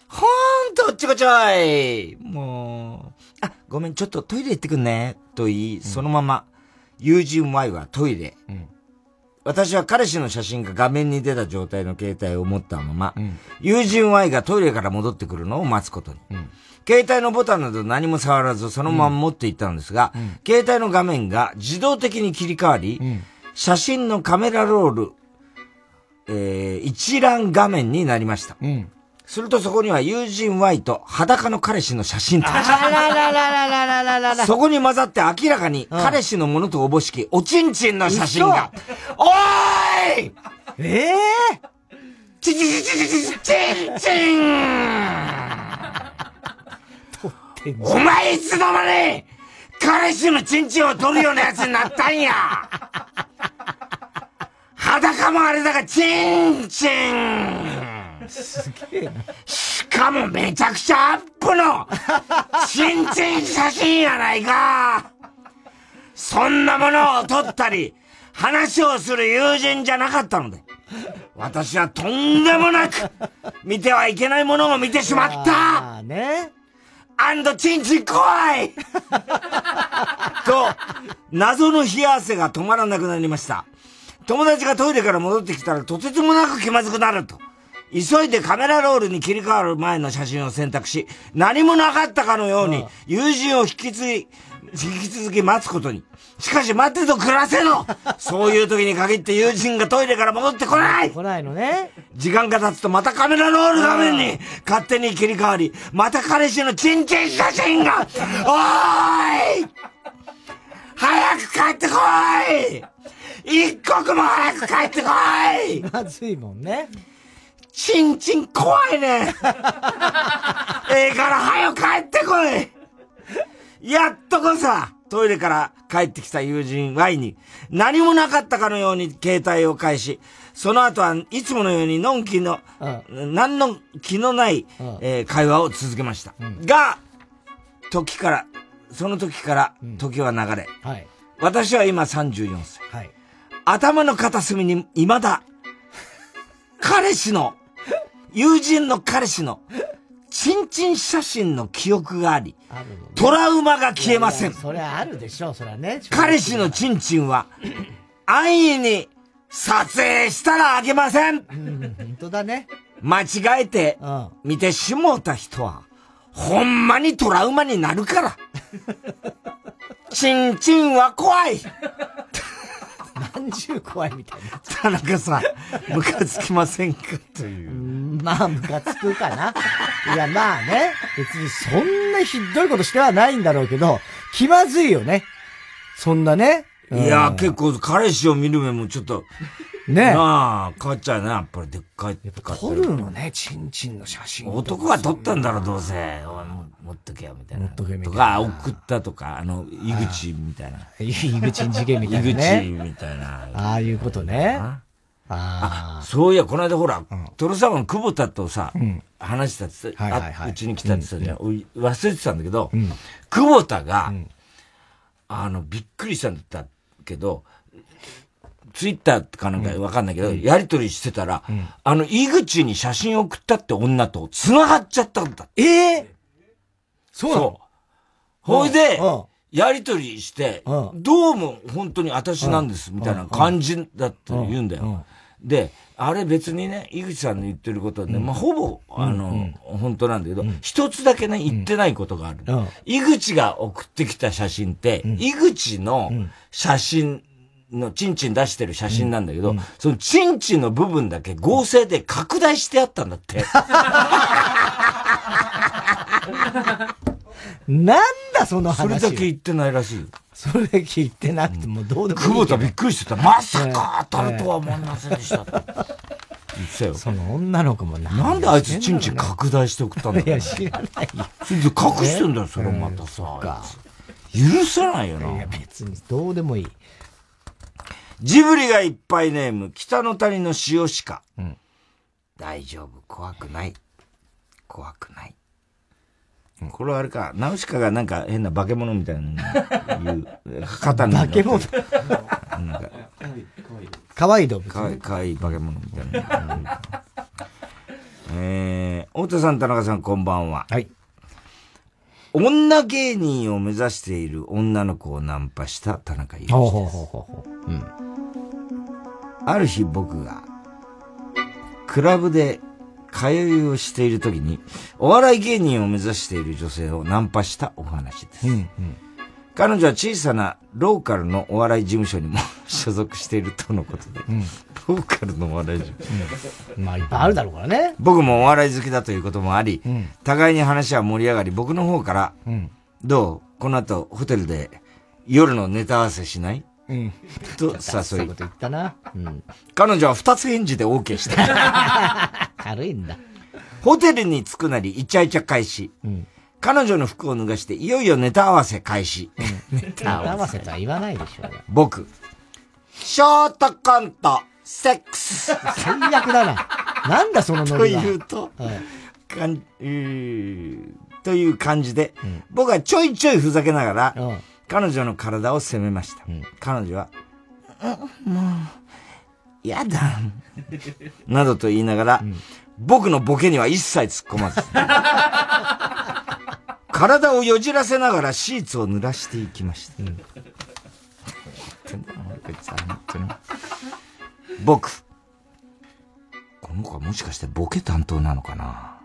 ほーんと、おっちこちょい。もう、あ、ごめん、ちょっとトイレ行ってくんね。と言い、そのまま、友人 Y はトイレ。私は彼氏の写真が画面に出た状態の携帯を持ったまま、友人 Y がトイレから戻ってくるのを待つことに。携帯のボタンなど何も触らずそのまま持っていったのですが、携帯の画面が自動的に切り替わり、写真のカメラロール、えー一覧画面になりました。するとそこには友人 Y と裸の彼氏の写真と。そこに混ざって明らかに彼氏のものとおぼしきおちんちんの写真が。おーい！ええち、ちちちちちちちんちんお前いつの間に彼氏のちんちんを取るようなやつになったんや裸もあれだが、ちんちんすげえな。しかもめちゃくちゃアップのチンチン写真やないかそんなものを撮ったり話をする友人じゃなかったので私はとんでもなく見てはいけないものを見てしまったあね。アンドチンチン怖いと、謎の冷や汗が止まらなくなりました。友達がトイレから戻ってきたらとてつもなく気まずくなると。急いでカメラロールに切り替わる前の写真を選択し、何もなかったかのように、友人を引き継ぎ、引き続き待つことに。しかし待ってと暮らせのそういう時に限って友人がトイレから戻ってこない来ないのね。時間が経つとまたカメラロール画面に勝手に切り替わり、また彼氏のチンチン写真が、おーい早く帰ってこい一刻も早く帰ってこいまずいもんね。ちんちん怖いね。ええから早く帰ってこい。やっとこさ、トイレから帰ってきた友人 Y に何もなかったかのように携帯を返し、その後はいつものようにのんきの、何の気のない、えー会話を続けました。が、時から、その時から時は流れ、はい。私は今34歳。はい。頭の片隅に未だ、彼氏の、友人の彼氏の、チンチン写真の記憶があり、トラウマが消えませんいやいやそれあるでしょう、それはね。彼氏のチンチンは、安易に撮影したらあげませんうん、本当だね。間違えて見てしもうた人は、ほんまにトラウマになるから。チンチンは怖い何十怖いみたいな。田中さん、ムカつきませんか？という。まあ、ムカつくかな。いや、まあね。別にそんなひどいことしてはないんだろうけど、気まずいよね。そんなね。うんいや、結構彼氏を見る目もちょっと、ねなあ、変わっちゃうね。やっぱりでっかいって撮るのね、チンチンの写真。男が撮ったんだろ、どうせ。持っとけよ、みたいな。持っとけみたいなとか、送ったとか、あの、井口みたいな。井口事件みたいなね井口みたいな。ああいうことね。ああそういや、この間ほら、トロサマの久保田とさん、話したってうちに来たって言ってたじゃん。俺忘れてたんだけど、久保田が、あの、びっくりしたんだけど、ツイッターかなんかわかんないけど、やりとりしてたら、あの、井口に写真送ったって女と繋がっちゃったんだ。ええそうなの？ほいでうん、やりとりして、どうも本当に私なんです、みたいな感じだって言うんだよ。で、あれ別にね、井口さんの言ってることはね、まあ、ほぼ、あの、本当なんだけど、一つだけね、言ってないことがある。井口が送ってきた写真って、井口の写真の、チンチン出してる写真なんだけど、そのチンチンの部分だけ合成で拡大してあったんだって。なんだその話。それだけ言ってないらしいよ。それだけ言ってなくてもどうでもいいけど。久保田びっくりしてた。まさか当たるとは思いませんでした。言ってたよ。その女の子もななんであいつチンチン拡大して送ったんだろういや、知らないよ。それで隠してんだよ、それまたさ。許さないよな。いや、別にどうでもいい。ジブリがいっぱいネーム、北の谷の塩鹿。大丈夫、怖くない。怖くない。これはあれか、ナウシカがなんか変な化け物みたいなの言う、肩に。化け物なんか可愛い動物。かわいかわいい化け物みたいな。えー、太田さん、田中さん、こんばんは。はい。女芸人を目指している女の子をナンパした田中裕二です。ある日僕が、クラブで通いをしている時に、お笑い芸人を目指している女性をナンパしたお話です。うん、うん。彼女は小さなローカルのお笑い事務所にも所属しているとのことで、ローカルのお笑い事務所。まあ、いっぱいあるだろうからね。僕もお笑い好きだということもあり、ん互いに話は盛り上がり、僕の方から、うん。どう？この後、ホテルで夜のネタ合わせしない？うん。と誘いそういうこと言ったな。うん。彼女は二つ返事で OK した。軽いんだ。ホテルに着くなり、イチャイチャ開始。うん。彼女の服を脱がして、いよいよネタ合わせ開始。ネネタ合わせとは言わないでしょうよ。僕。ショートコント、セックス。最悪だな。なんだそのノとリは。いうと、はいかんうーという感じで、僕はちょいちょいふざけながら、彼女の体を責めました。彼女は、うんもう、やだ。などと言いながら、僕のボケには一切突っ込まず、体をよじらせながらシーツを濡らしていきました。本当にこいつは本当に僕、この子はもしかしてボケ担当なのかな？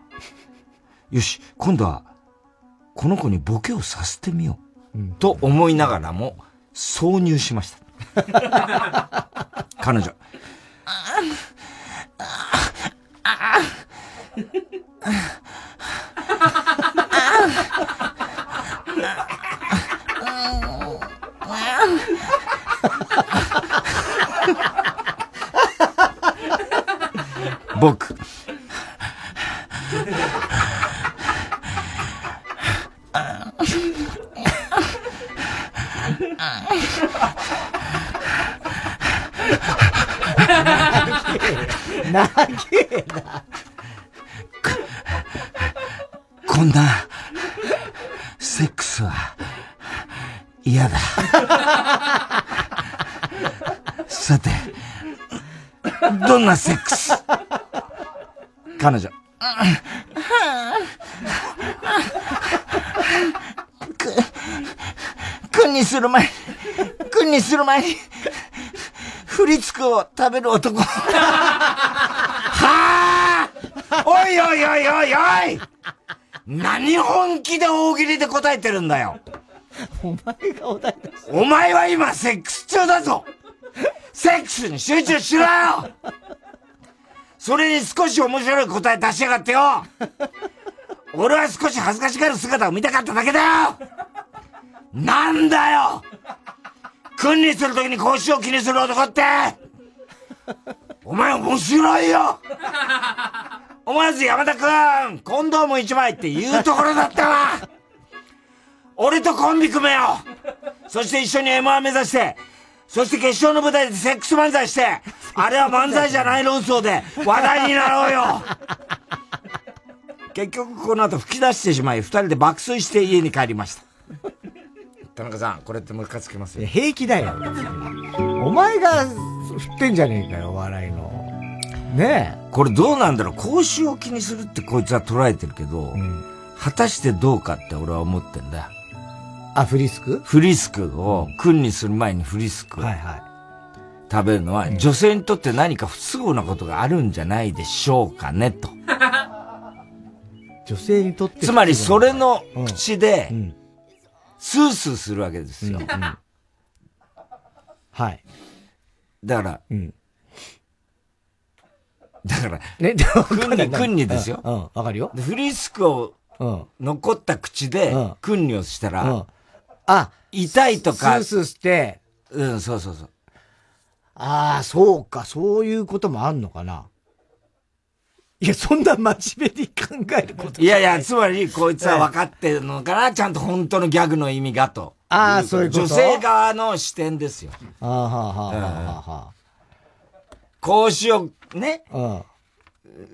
よし、今度は、この子にボケをさせてみよう。と思いながらも、挿入しました。彼女。僕。なげえな。こんな、セックスは、嫌だ。さて、どんなセックス彼女。くくんにする前に、くんにする前に、フリつくを食べる男。はあおいおいおいおいおい！何本気で大喜利で答えてるんだよ。お前がお題出お前は今セックス中だぞ。セックスに集中しろよ。それに少し面白い答え出しやがってよ。俺は少し恥ずかしがる姿を見たかっただけだよなんだよ！君にするときに腰を気にする男って！お前面白いよ！思わず山田くん、コンドーム一枚って言うところだったわ！俺とコンビ組めよ！そして一緒に M1 目指して、そして決勝の舞台でセックス漫才して、あれは漫才じゃない論争で話題になろうよ！結局この後吹き出してしまい、二人で爆睡して家に帰りました。田中さん、これってムカつきます？よ。平気だよ。お前が振ってんじゃねえかよ、お笑いの。ねえ。これどうなんだろう？口臭を気にするってこいつは捉えてるけど、果たしてどうかって俺は思ってんだ。あ、フリスク？フリスクを、君にする前にフリスクを食べるのは、女性にとって何か不都合なことがあるんじゃないでしょうかね、と。女性にとってつまりそれの口で、スースーするわけですよ。はい。だから、だから、ね、君に、君にですよ。うん、わかるよ。でフリスクを、残った口で、君にをしたら、あ、痛いとか、スースーして、うん、そうそうそう。ああ、そうか、そういうこともあんのかな。いや、そんな真面目に考えることいやいや、つまり、こいつは分かってるのかな、ちゃんと本当のギャグの意味がと。ああ、そういうこと？女性側の視点ですよ。ああ、はあ、はあ、はあ、はあ。講師をね、うん。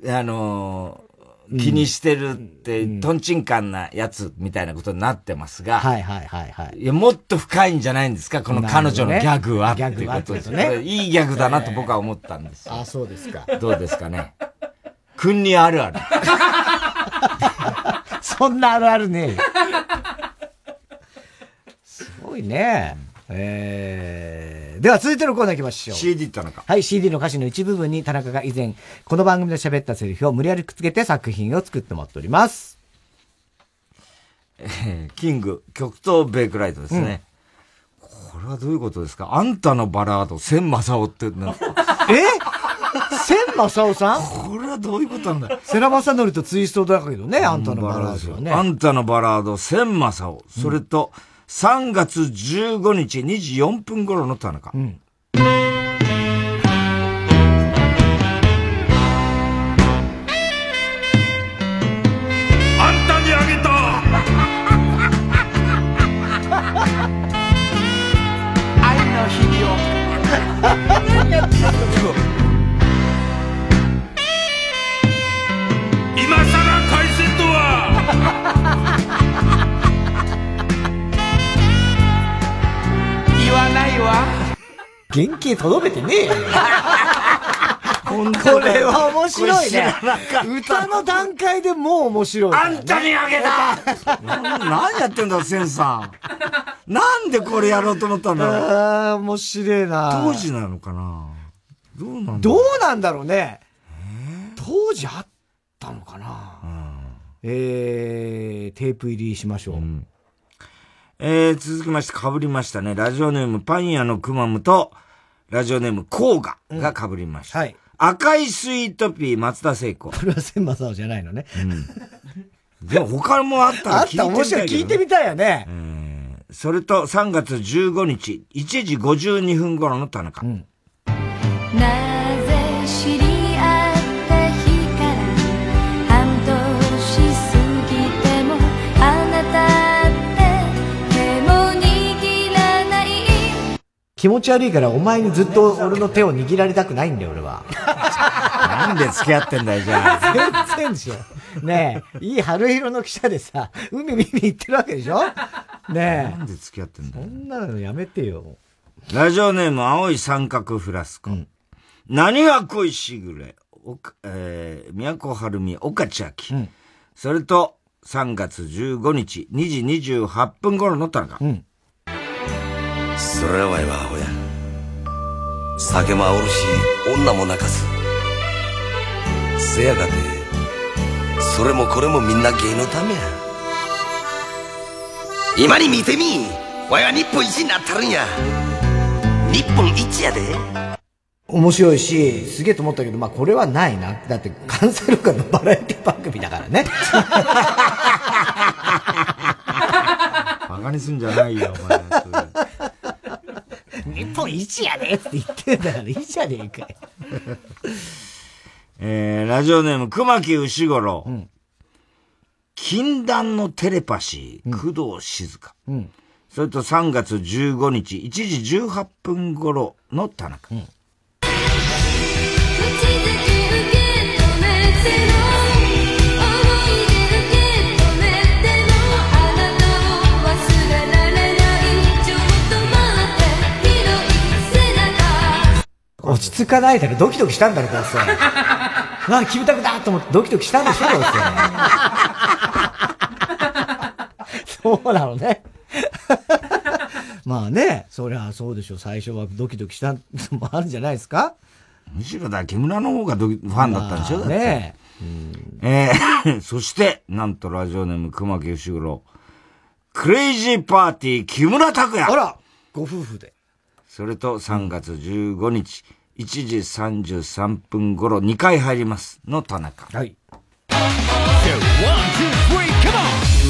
あのー気にしてるって、トンチンカンなやつみたいなことになってますが、はいはいはいはい。いや、もっと深いんじゃないんですか？この彼女のギャグは、っていうことですねいいギャグだなと僕は思ったんですよ。あ、そうですか。どうですかね？君にあるある。そんなあるあるね。すごいね。えー、では続いてのコーナー行きましょう。CD 田中。はい、CD の歌詞の一部分に田中が以前、この番組で喋ったセリフを無理やりくっつけて作品を作ってもらっております。えーキング、極東ベイクライトですね。これはどういうことですか？あんたのバラード、千正夫ってな。え？千正夫さん？これはどういうことなんだ？世良正則とツイストだけどね、あんたのバラードはね。あんたのバラード、千正夫。それと、3月15日2時4分頃の田中。あ原型とどめてねえよ。これは面白いね。歌の段階でもう面白い、あんたにあげたな何やってんだ、センさん。なんでこれやろうと思ったんだろう。ああ、面白いな。当時なのかなどうなんだどうなんだろうね。当時あったのかな。えー、テープ入りしましょう。えー、続きまして被りましたね。ラジオネームパン屋のくまむと、ラジオネームコーガが被りました。はい。赤いスイートピー松田聖子。これは千正夫じゃないのね。でも他もあったらあった、聞いてみたいけど、ね。面白い。聞いてみたいよね。それと3月15日、1時52分頃の田中。なぜ気持ち悪いからお前にずっと俺の手を握られたくないんだよ、俺は。なんで付き合ってんだよ、じゃあ。全然でしょ。ねえ、いい春色の記者でさ、海見に行ってるわけでしょ？ねえ。なんで付き合ってんだよ。そんなのやめてよ。ラジオネーム、青い三角フラスコ。うん、何が恋しぐれ、おか、えー、都春美、岡千秋。うん、それと、3月15日、2時28分頃の田中。うん。それはえはアホや。酒もおるし、女も泣かす。せやがて、それもこれもみんな芸のためや。今に見てみわいは日本一になったるんや。日本一やで。面白いし、すげえと思ったけど、まあこれはないな。だって関西ローカルのバラエティ番組だからね。バカにすんじゃないよ、お前。日本一やでって言ってんだからいいじゃねえかよ。えー、ラジオネーム、熊木牛五郎。うん、禁断のテレパシー、工藤静香。うん、それと3月15日、1時18分頃の田中。うん落ち着かないだろ、ドキドキしたんだろ、どうせ。あ、キムタクだと思ってドキドキしたんでしょ、どうせ。そうなのね。まあね、そりゃそうでしょ。最初はドキドキしたのもあるんじゃないですか？むしろだ、木村の方がドファンだったんでしょ、まあ、ねえ。えー、そして、なんとラジオネーム熊木義五郎。クレイジーパーティー木村拓哉あらご夫婦で。それと3月15日、1時33分頃2回入ります。の田中。はい。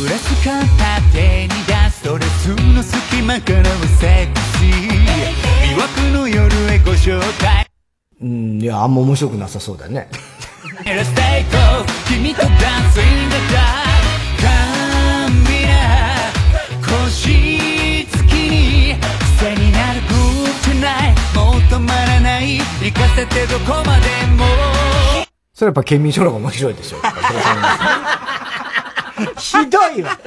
ブラスカ縦に出すトレスの隙間からはセクシー。魅惑の夜へご紹介。うん、いや、あんま面白くなさそうだね。君とダンスインない。もう止まらない。行かせてどこまでも。それやっぱ県民賞の方が面白いでしょ。ひどいわ。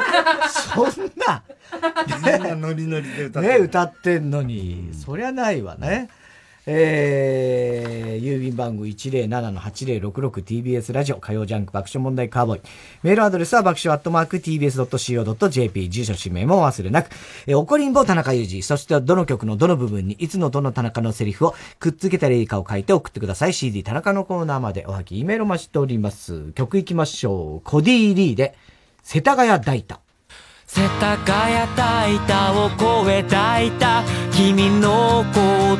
そんな。みんなノリノリで歌ってね歌ってんのに、そりゃないわね、えー、郵便番号 107-8066TBS ラジオ火曜ジャンク爆笑問題カーボーイ。メールアドレスは爆笑アットマーク TBS.CO.JP 住所氏名も忘れなく。えー、怒りんぼ田中裕二。そしてどの曲のどの部分にいつのどの田中のセリフをくっつけたらいいかを書いて送ってください。CD 田中のコーナーまでおはぎ、メールを待ちしております。曲いきましょう。コディー・リーで、世田谷大田。世田谷大田を越えたいた君のこと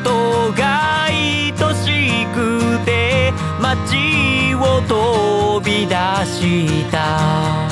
が愛しくて街を飛び出した。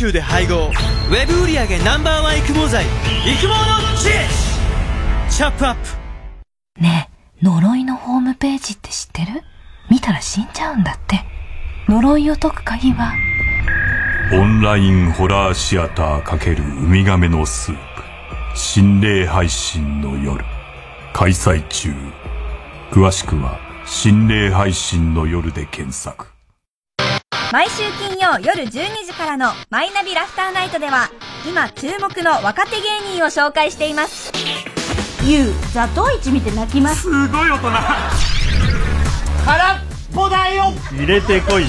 独自監修で配合。ウェブ売上 Ｎｏ.1 育毛剤。育毛の知恵チャップアップ。ねえ、呪いのホームページって知ってる？見たら死んじゃうんだって。呪いを解く鍵は、オンラインホラーシアター×ウミガメのスープ。心霊配信の夜。開催中。詳しくは心霊配信の夜で検索毎週金曜夜12時からのマイナビラフターナイトでは今注目の若手芸人を紹介しています。ゆうザトウイチ見て泣きます。すごい大人空っぽだよ。入れてこい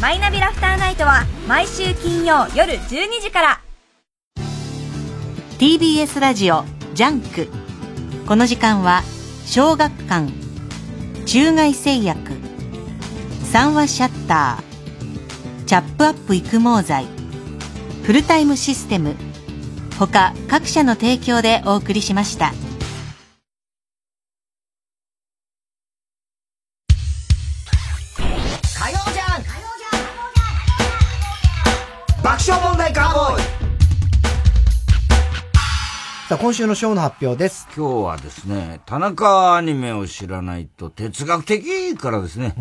マイナビラフターナイトは毎週金曜夜12時から。TBS ラジオジャンク。この時間は小学館中外製薬三話シャッターチャップアップ育毛剤。フルタイムシステム。他各社の提供でお送りしました。火曜じゃん。爆笑問題カーボーイ。さあ、今週のショーの発表です。今日はですね、田中アニメを知らないと哲学的からですね、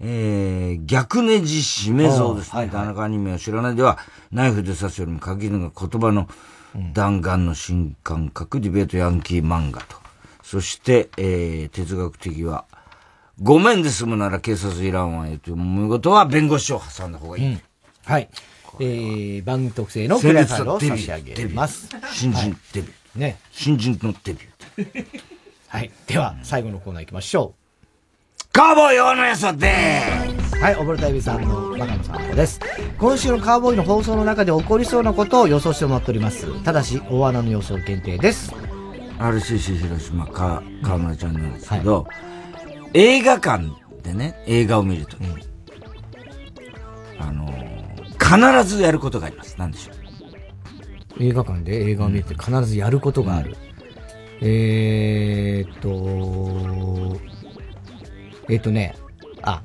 えー、逆ネジ締め像ですね。田中アニメを知らないでは、ナイフで刺すよりも限るのが言葉の弾丸の新感覚ディベートヤンキー漫画と。そして、えー、哲学的は、ごめんで済むなら警察いらんわよという見事は弁護士を挟んだ方がいい。はい。えー、番組特製のクレアファイルを差し上げます。新人デビュー。ね。新人のデビュー。はい。では、最後のコーナー行きましょう。カーボーイ大野やそではい、おぼろたびさんのバカの散歩です。今週のカーボーイの放送の中で起こりそうなことを予想してもらっております。ただし、大穴の予想限定です。RCC 広島か、河村ちゃんなんですけど、映画館でね、映画を見るとき、あのー、必ずやることがあります。なんでしょう。映画館で映画を見て必ずやることがある。えーっと、えーっとね、あ、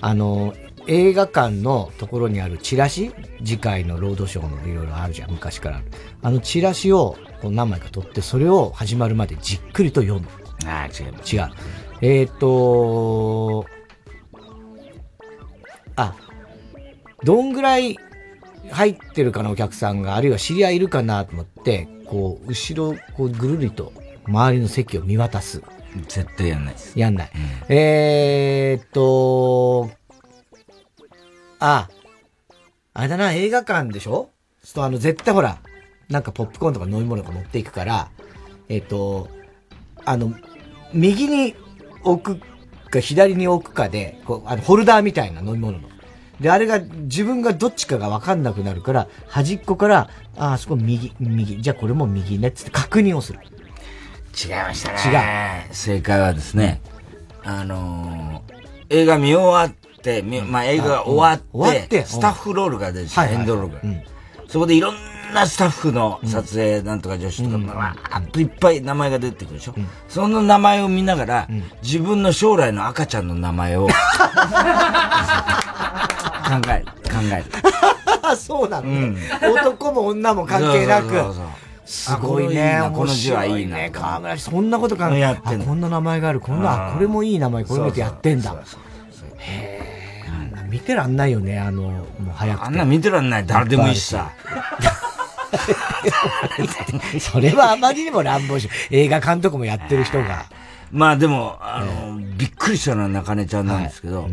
あの、映画館のところにあるチラシ？次回のロードショーのいろいろあるじゃん、昔からある。あのチラシをこう何枚か取って、それを始まるまでじっくりと読む。ああ、違う。違う。えーっと、あ、どんぐらい入ってるかなお客さんが、あるいは知り合いいるかなと思って、こう、後ろ、こう、ぐるりと周りの席を見渡す。絶対やんないです。やんない。えーっと、あ、あれだな、映画館でしょ？そうするとあの、絶対ほら、なんかポップコーンとか飲み物とか持っていくから、えっと、あの、右に置くか左に置くかで、こう、あの、ホルダーみたいな飲み物の。で、あれが自分がどっちかがわかんなくなるから、端っこから、あ、あそこ右、右、じゃあこれも右ねっつって確認をする。違いましたね。違う。正解はですね、あのー、映画見終わって、みまあ、映画が終わって、スタッフロールが出て、はいはいエンドロールが。そこでいろんなスタッフの撮影なんとか女子とか、わーっといっぱい名前が出てくるでしょ。その名前を見ながら、自分の将来の赤ちゃんの名前を 考える、考える。そうなの、男も女も関係なく。そうそうそうすごいね。あこの字はいいなね。河村そんなこと考えやってこんな名前がある。こんな、これもいい名前、これ見てやってんだ。へえ、見てらんないよね、あの、もう早くて。あんな見てらんない。誰でもいいしさ。それはあまりにも乱暴し、映画監督もやってる人が。まあでも、あの、びっくりしたのは中根ちゃんなんですけど、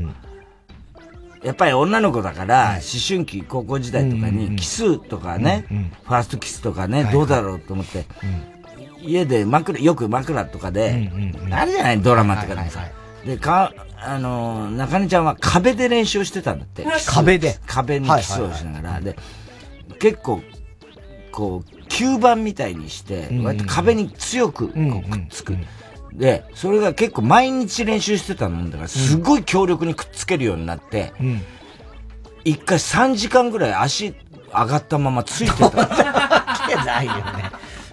やっぱり女の子だから、思春期、高校時代とかに、キスとかね、ファーストキスとかね、どうだろうと思って、家で枕、よく枕とかで、あるじゃない、ドラマとかでさ。で、か、あの、中根ちゃんは壁で練習してたんだって。壁で。壁にキスをしながら。で、結構、こう、吸盤みたいにして、壁に強くこうくっつく。で、それが結構毎日練習してたもんだから、すごい強力にくっつけるようになって、一回3時間ぐらい足上がったままついてた。わけないよね。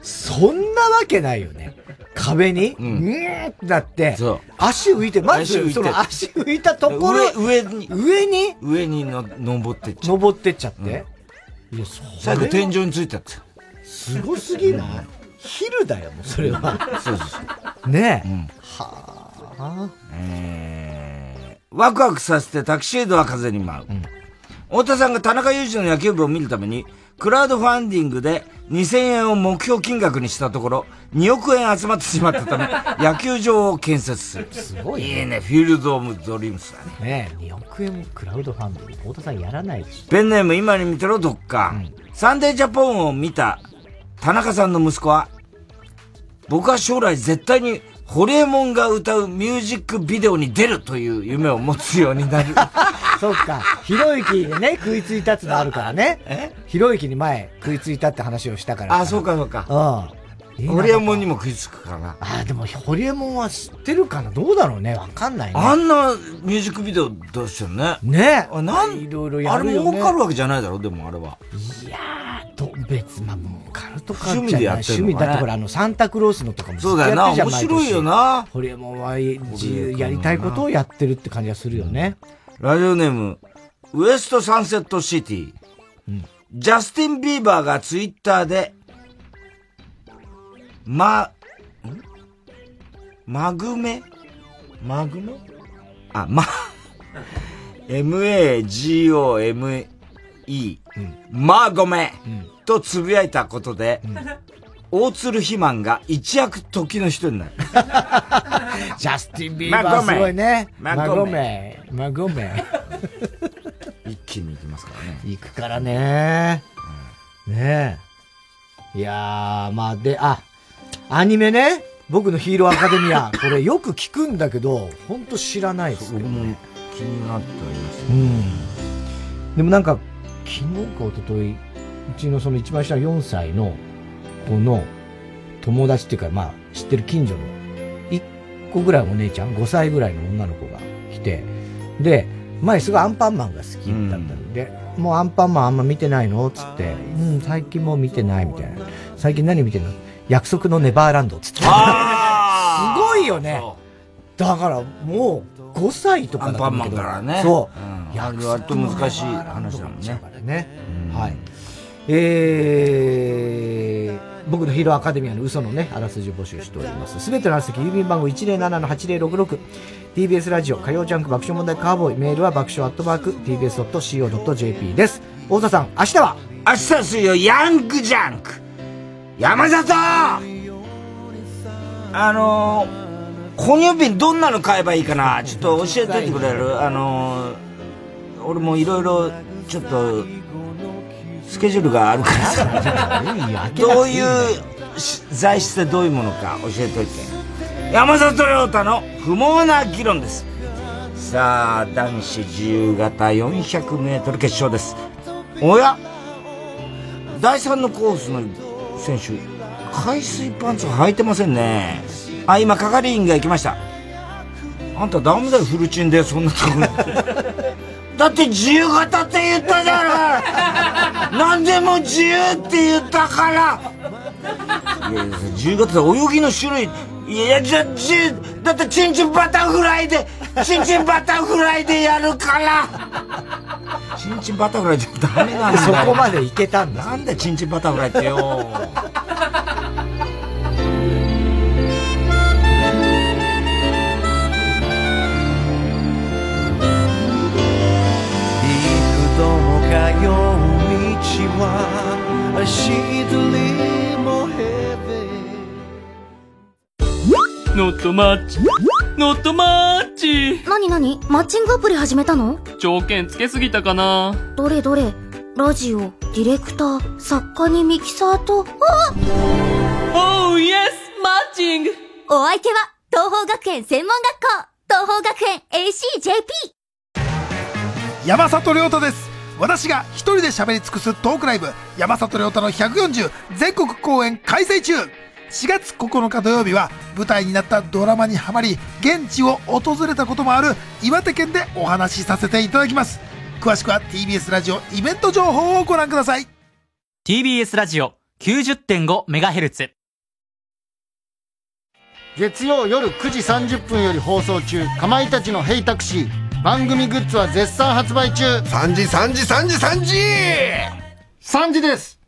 そんなわけないよね。壁に、うん。ーってなって、足浮いて、まず、足浮いて。その足浮いたところ、上、上に、上に？上にの登ってっちゃ登ってっちゃって。いや、それ。最後天井についてったすごすぎない？昼だよ、もうそれは。そうそうそう。ねえ。はあ。えー、ワクワクさせてタキシードは風に舞う。太田さんが田中裕二の野球部を見るために、クラウドファンディングで2000円を目標金額にしたところ、2億円集まってしまったため、野球場を建設する。すごいねいいね、フィールド・オブ・ドリームスだね。ねえ、2億円もクラウドファンディング、太田さんやらないでしペンネーム今に見てろ、どっか。サンデージャポンを見た田中さんの息子は、僕は将来絶対にホリエモンが歌うミュージックビデオに出るという夢を持つようになる。ょ。そっか、ひろゆきにね、食いついたってのあるからね。ひろゆきに前食いついたって話をしたから。あ、そうかそうか。うん。ホリエモンにも食いつくかな。あ、でもホリエモンは知ってるかな？どうだろうね？わかんないね。あんなミュージックビデオ出してるね。ねあ、なん、いろいろやあるよねれ儲かるわけじゃないだろ、でもあれは。いやー、と、別、まあ、儲かるとか趣味でやってるね趣味だってほら、あの、サンタクロースのとかもそうだよな面白いよな。ホリエモンは自由やりたいことをやってるって感じがするよね。ラジオネーム、ウエストサンセットシティ。ジャスティン・ビーバーがツイッターで、ま、ん？マグメ？マグメ？あ、ま、M-A-G-O-M-E、まごめ、とつぶやいたことで、大鶴ひまんが一躍時の人になる。ジャスティン・ビーバーすごいね。マゴメ。マゴメ。一気に行きますからね。行くからね。ねえ。いやー、まあ、で、あ、アニメね。僕のヒーローアカデミア。これよく聞くんだけど、ほんと知らないです、ね。僕も気になっております。うん。でもなんか、昨日か一昨日うちのその一番下の4歳の子の友達っていうか、まあ、知ってる近所の、1個ぐらいお姉ちゃん、5歳ぐらいの女の子が来て、で、前すごいアンパンマンが好きだったので、もうアンパンマンあんま見てないの？つって、うん、最近もう見てないみたいな。最近何見てんの？約束のネバーランドつって。すごいよね。だからもう5歳とかアンパンマンだと思うけどからね。そう。うん。あれ割と難しい話だもんね。ね。はい。えー、僕のヒーローアカデミアの嘘のね、あらすじを募集しております。すべてのあらすじ、郵便番号107-8066、TBS ラジオ、火曜ジャンク爆笑問題カーボーイ、メールは爆笑アットマーク、tbs.co.jp です。大沢さん、明日は？明日水曜、ヤングジャンク山里あのー、哺乳瓶どんなの買えばいいかな？ちょっと教えといてくれる？あのー、俺もいろいろ、ちょっと、スケジュールがあるからさ、どういうし材質でどういうものか教えといて。山里亮太の不毛な議論です。さあ、男子自由形400メートル決勝です。おや？第3のコースの選手、海水パンツ履いてませんね。あ、今、係員が行きました。あんたダメだよ、フルチンで、そんなところ。だって自由形って言ったじゃない何でも自由って言ったからいやいや、自由形で泳ぎの種類、いや、じゃ、じだってチンチンバタフライで、チンチンバタフライでやるからチンチンバタフライじゃダメなんだよ。そこまでいけたんだ。なんでチンチンバタフライってよ。幾度も通う道は足取りノットマッチ。ノットマッチ。なになにマッチングアプリ始めたの？条件つけすぎたかな。どれどれ？ラジオ、ディレクター、作家にミキサーと、あ！おーイエスマッチング。お相手は、東方学園専門学校東方学園 ACJP 山里亮太です。私が一人で喋り尽くすトークライブ。山里亮太の140全国公演開催中4月9日土曜日は舞台になったドラマにはまり現地を訪れたこともある岩手県でお話しさせていただきます。詳しくは TBS ラジオイベント情報をご覧ください。TBS ラジオ 90.5MHz 月曜夜9時30分より放送中かまいたちのヘイタクシー。番組グッズは絶賛発売中。3時3時3時3時。3時です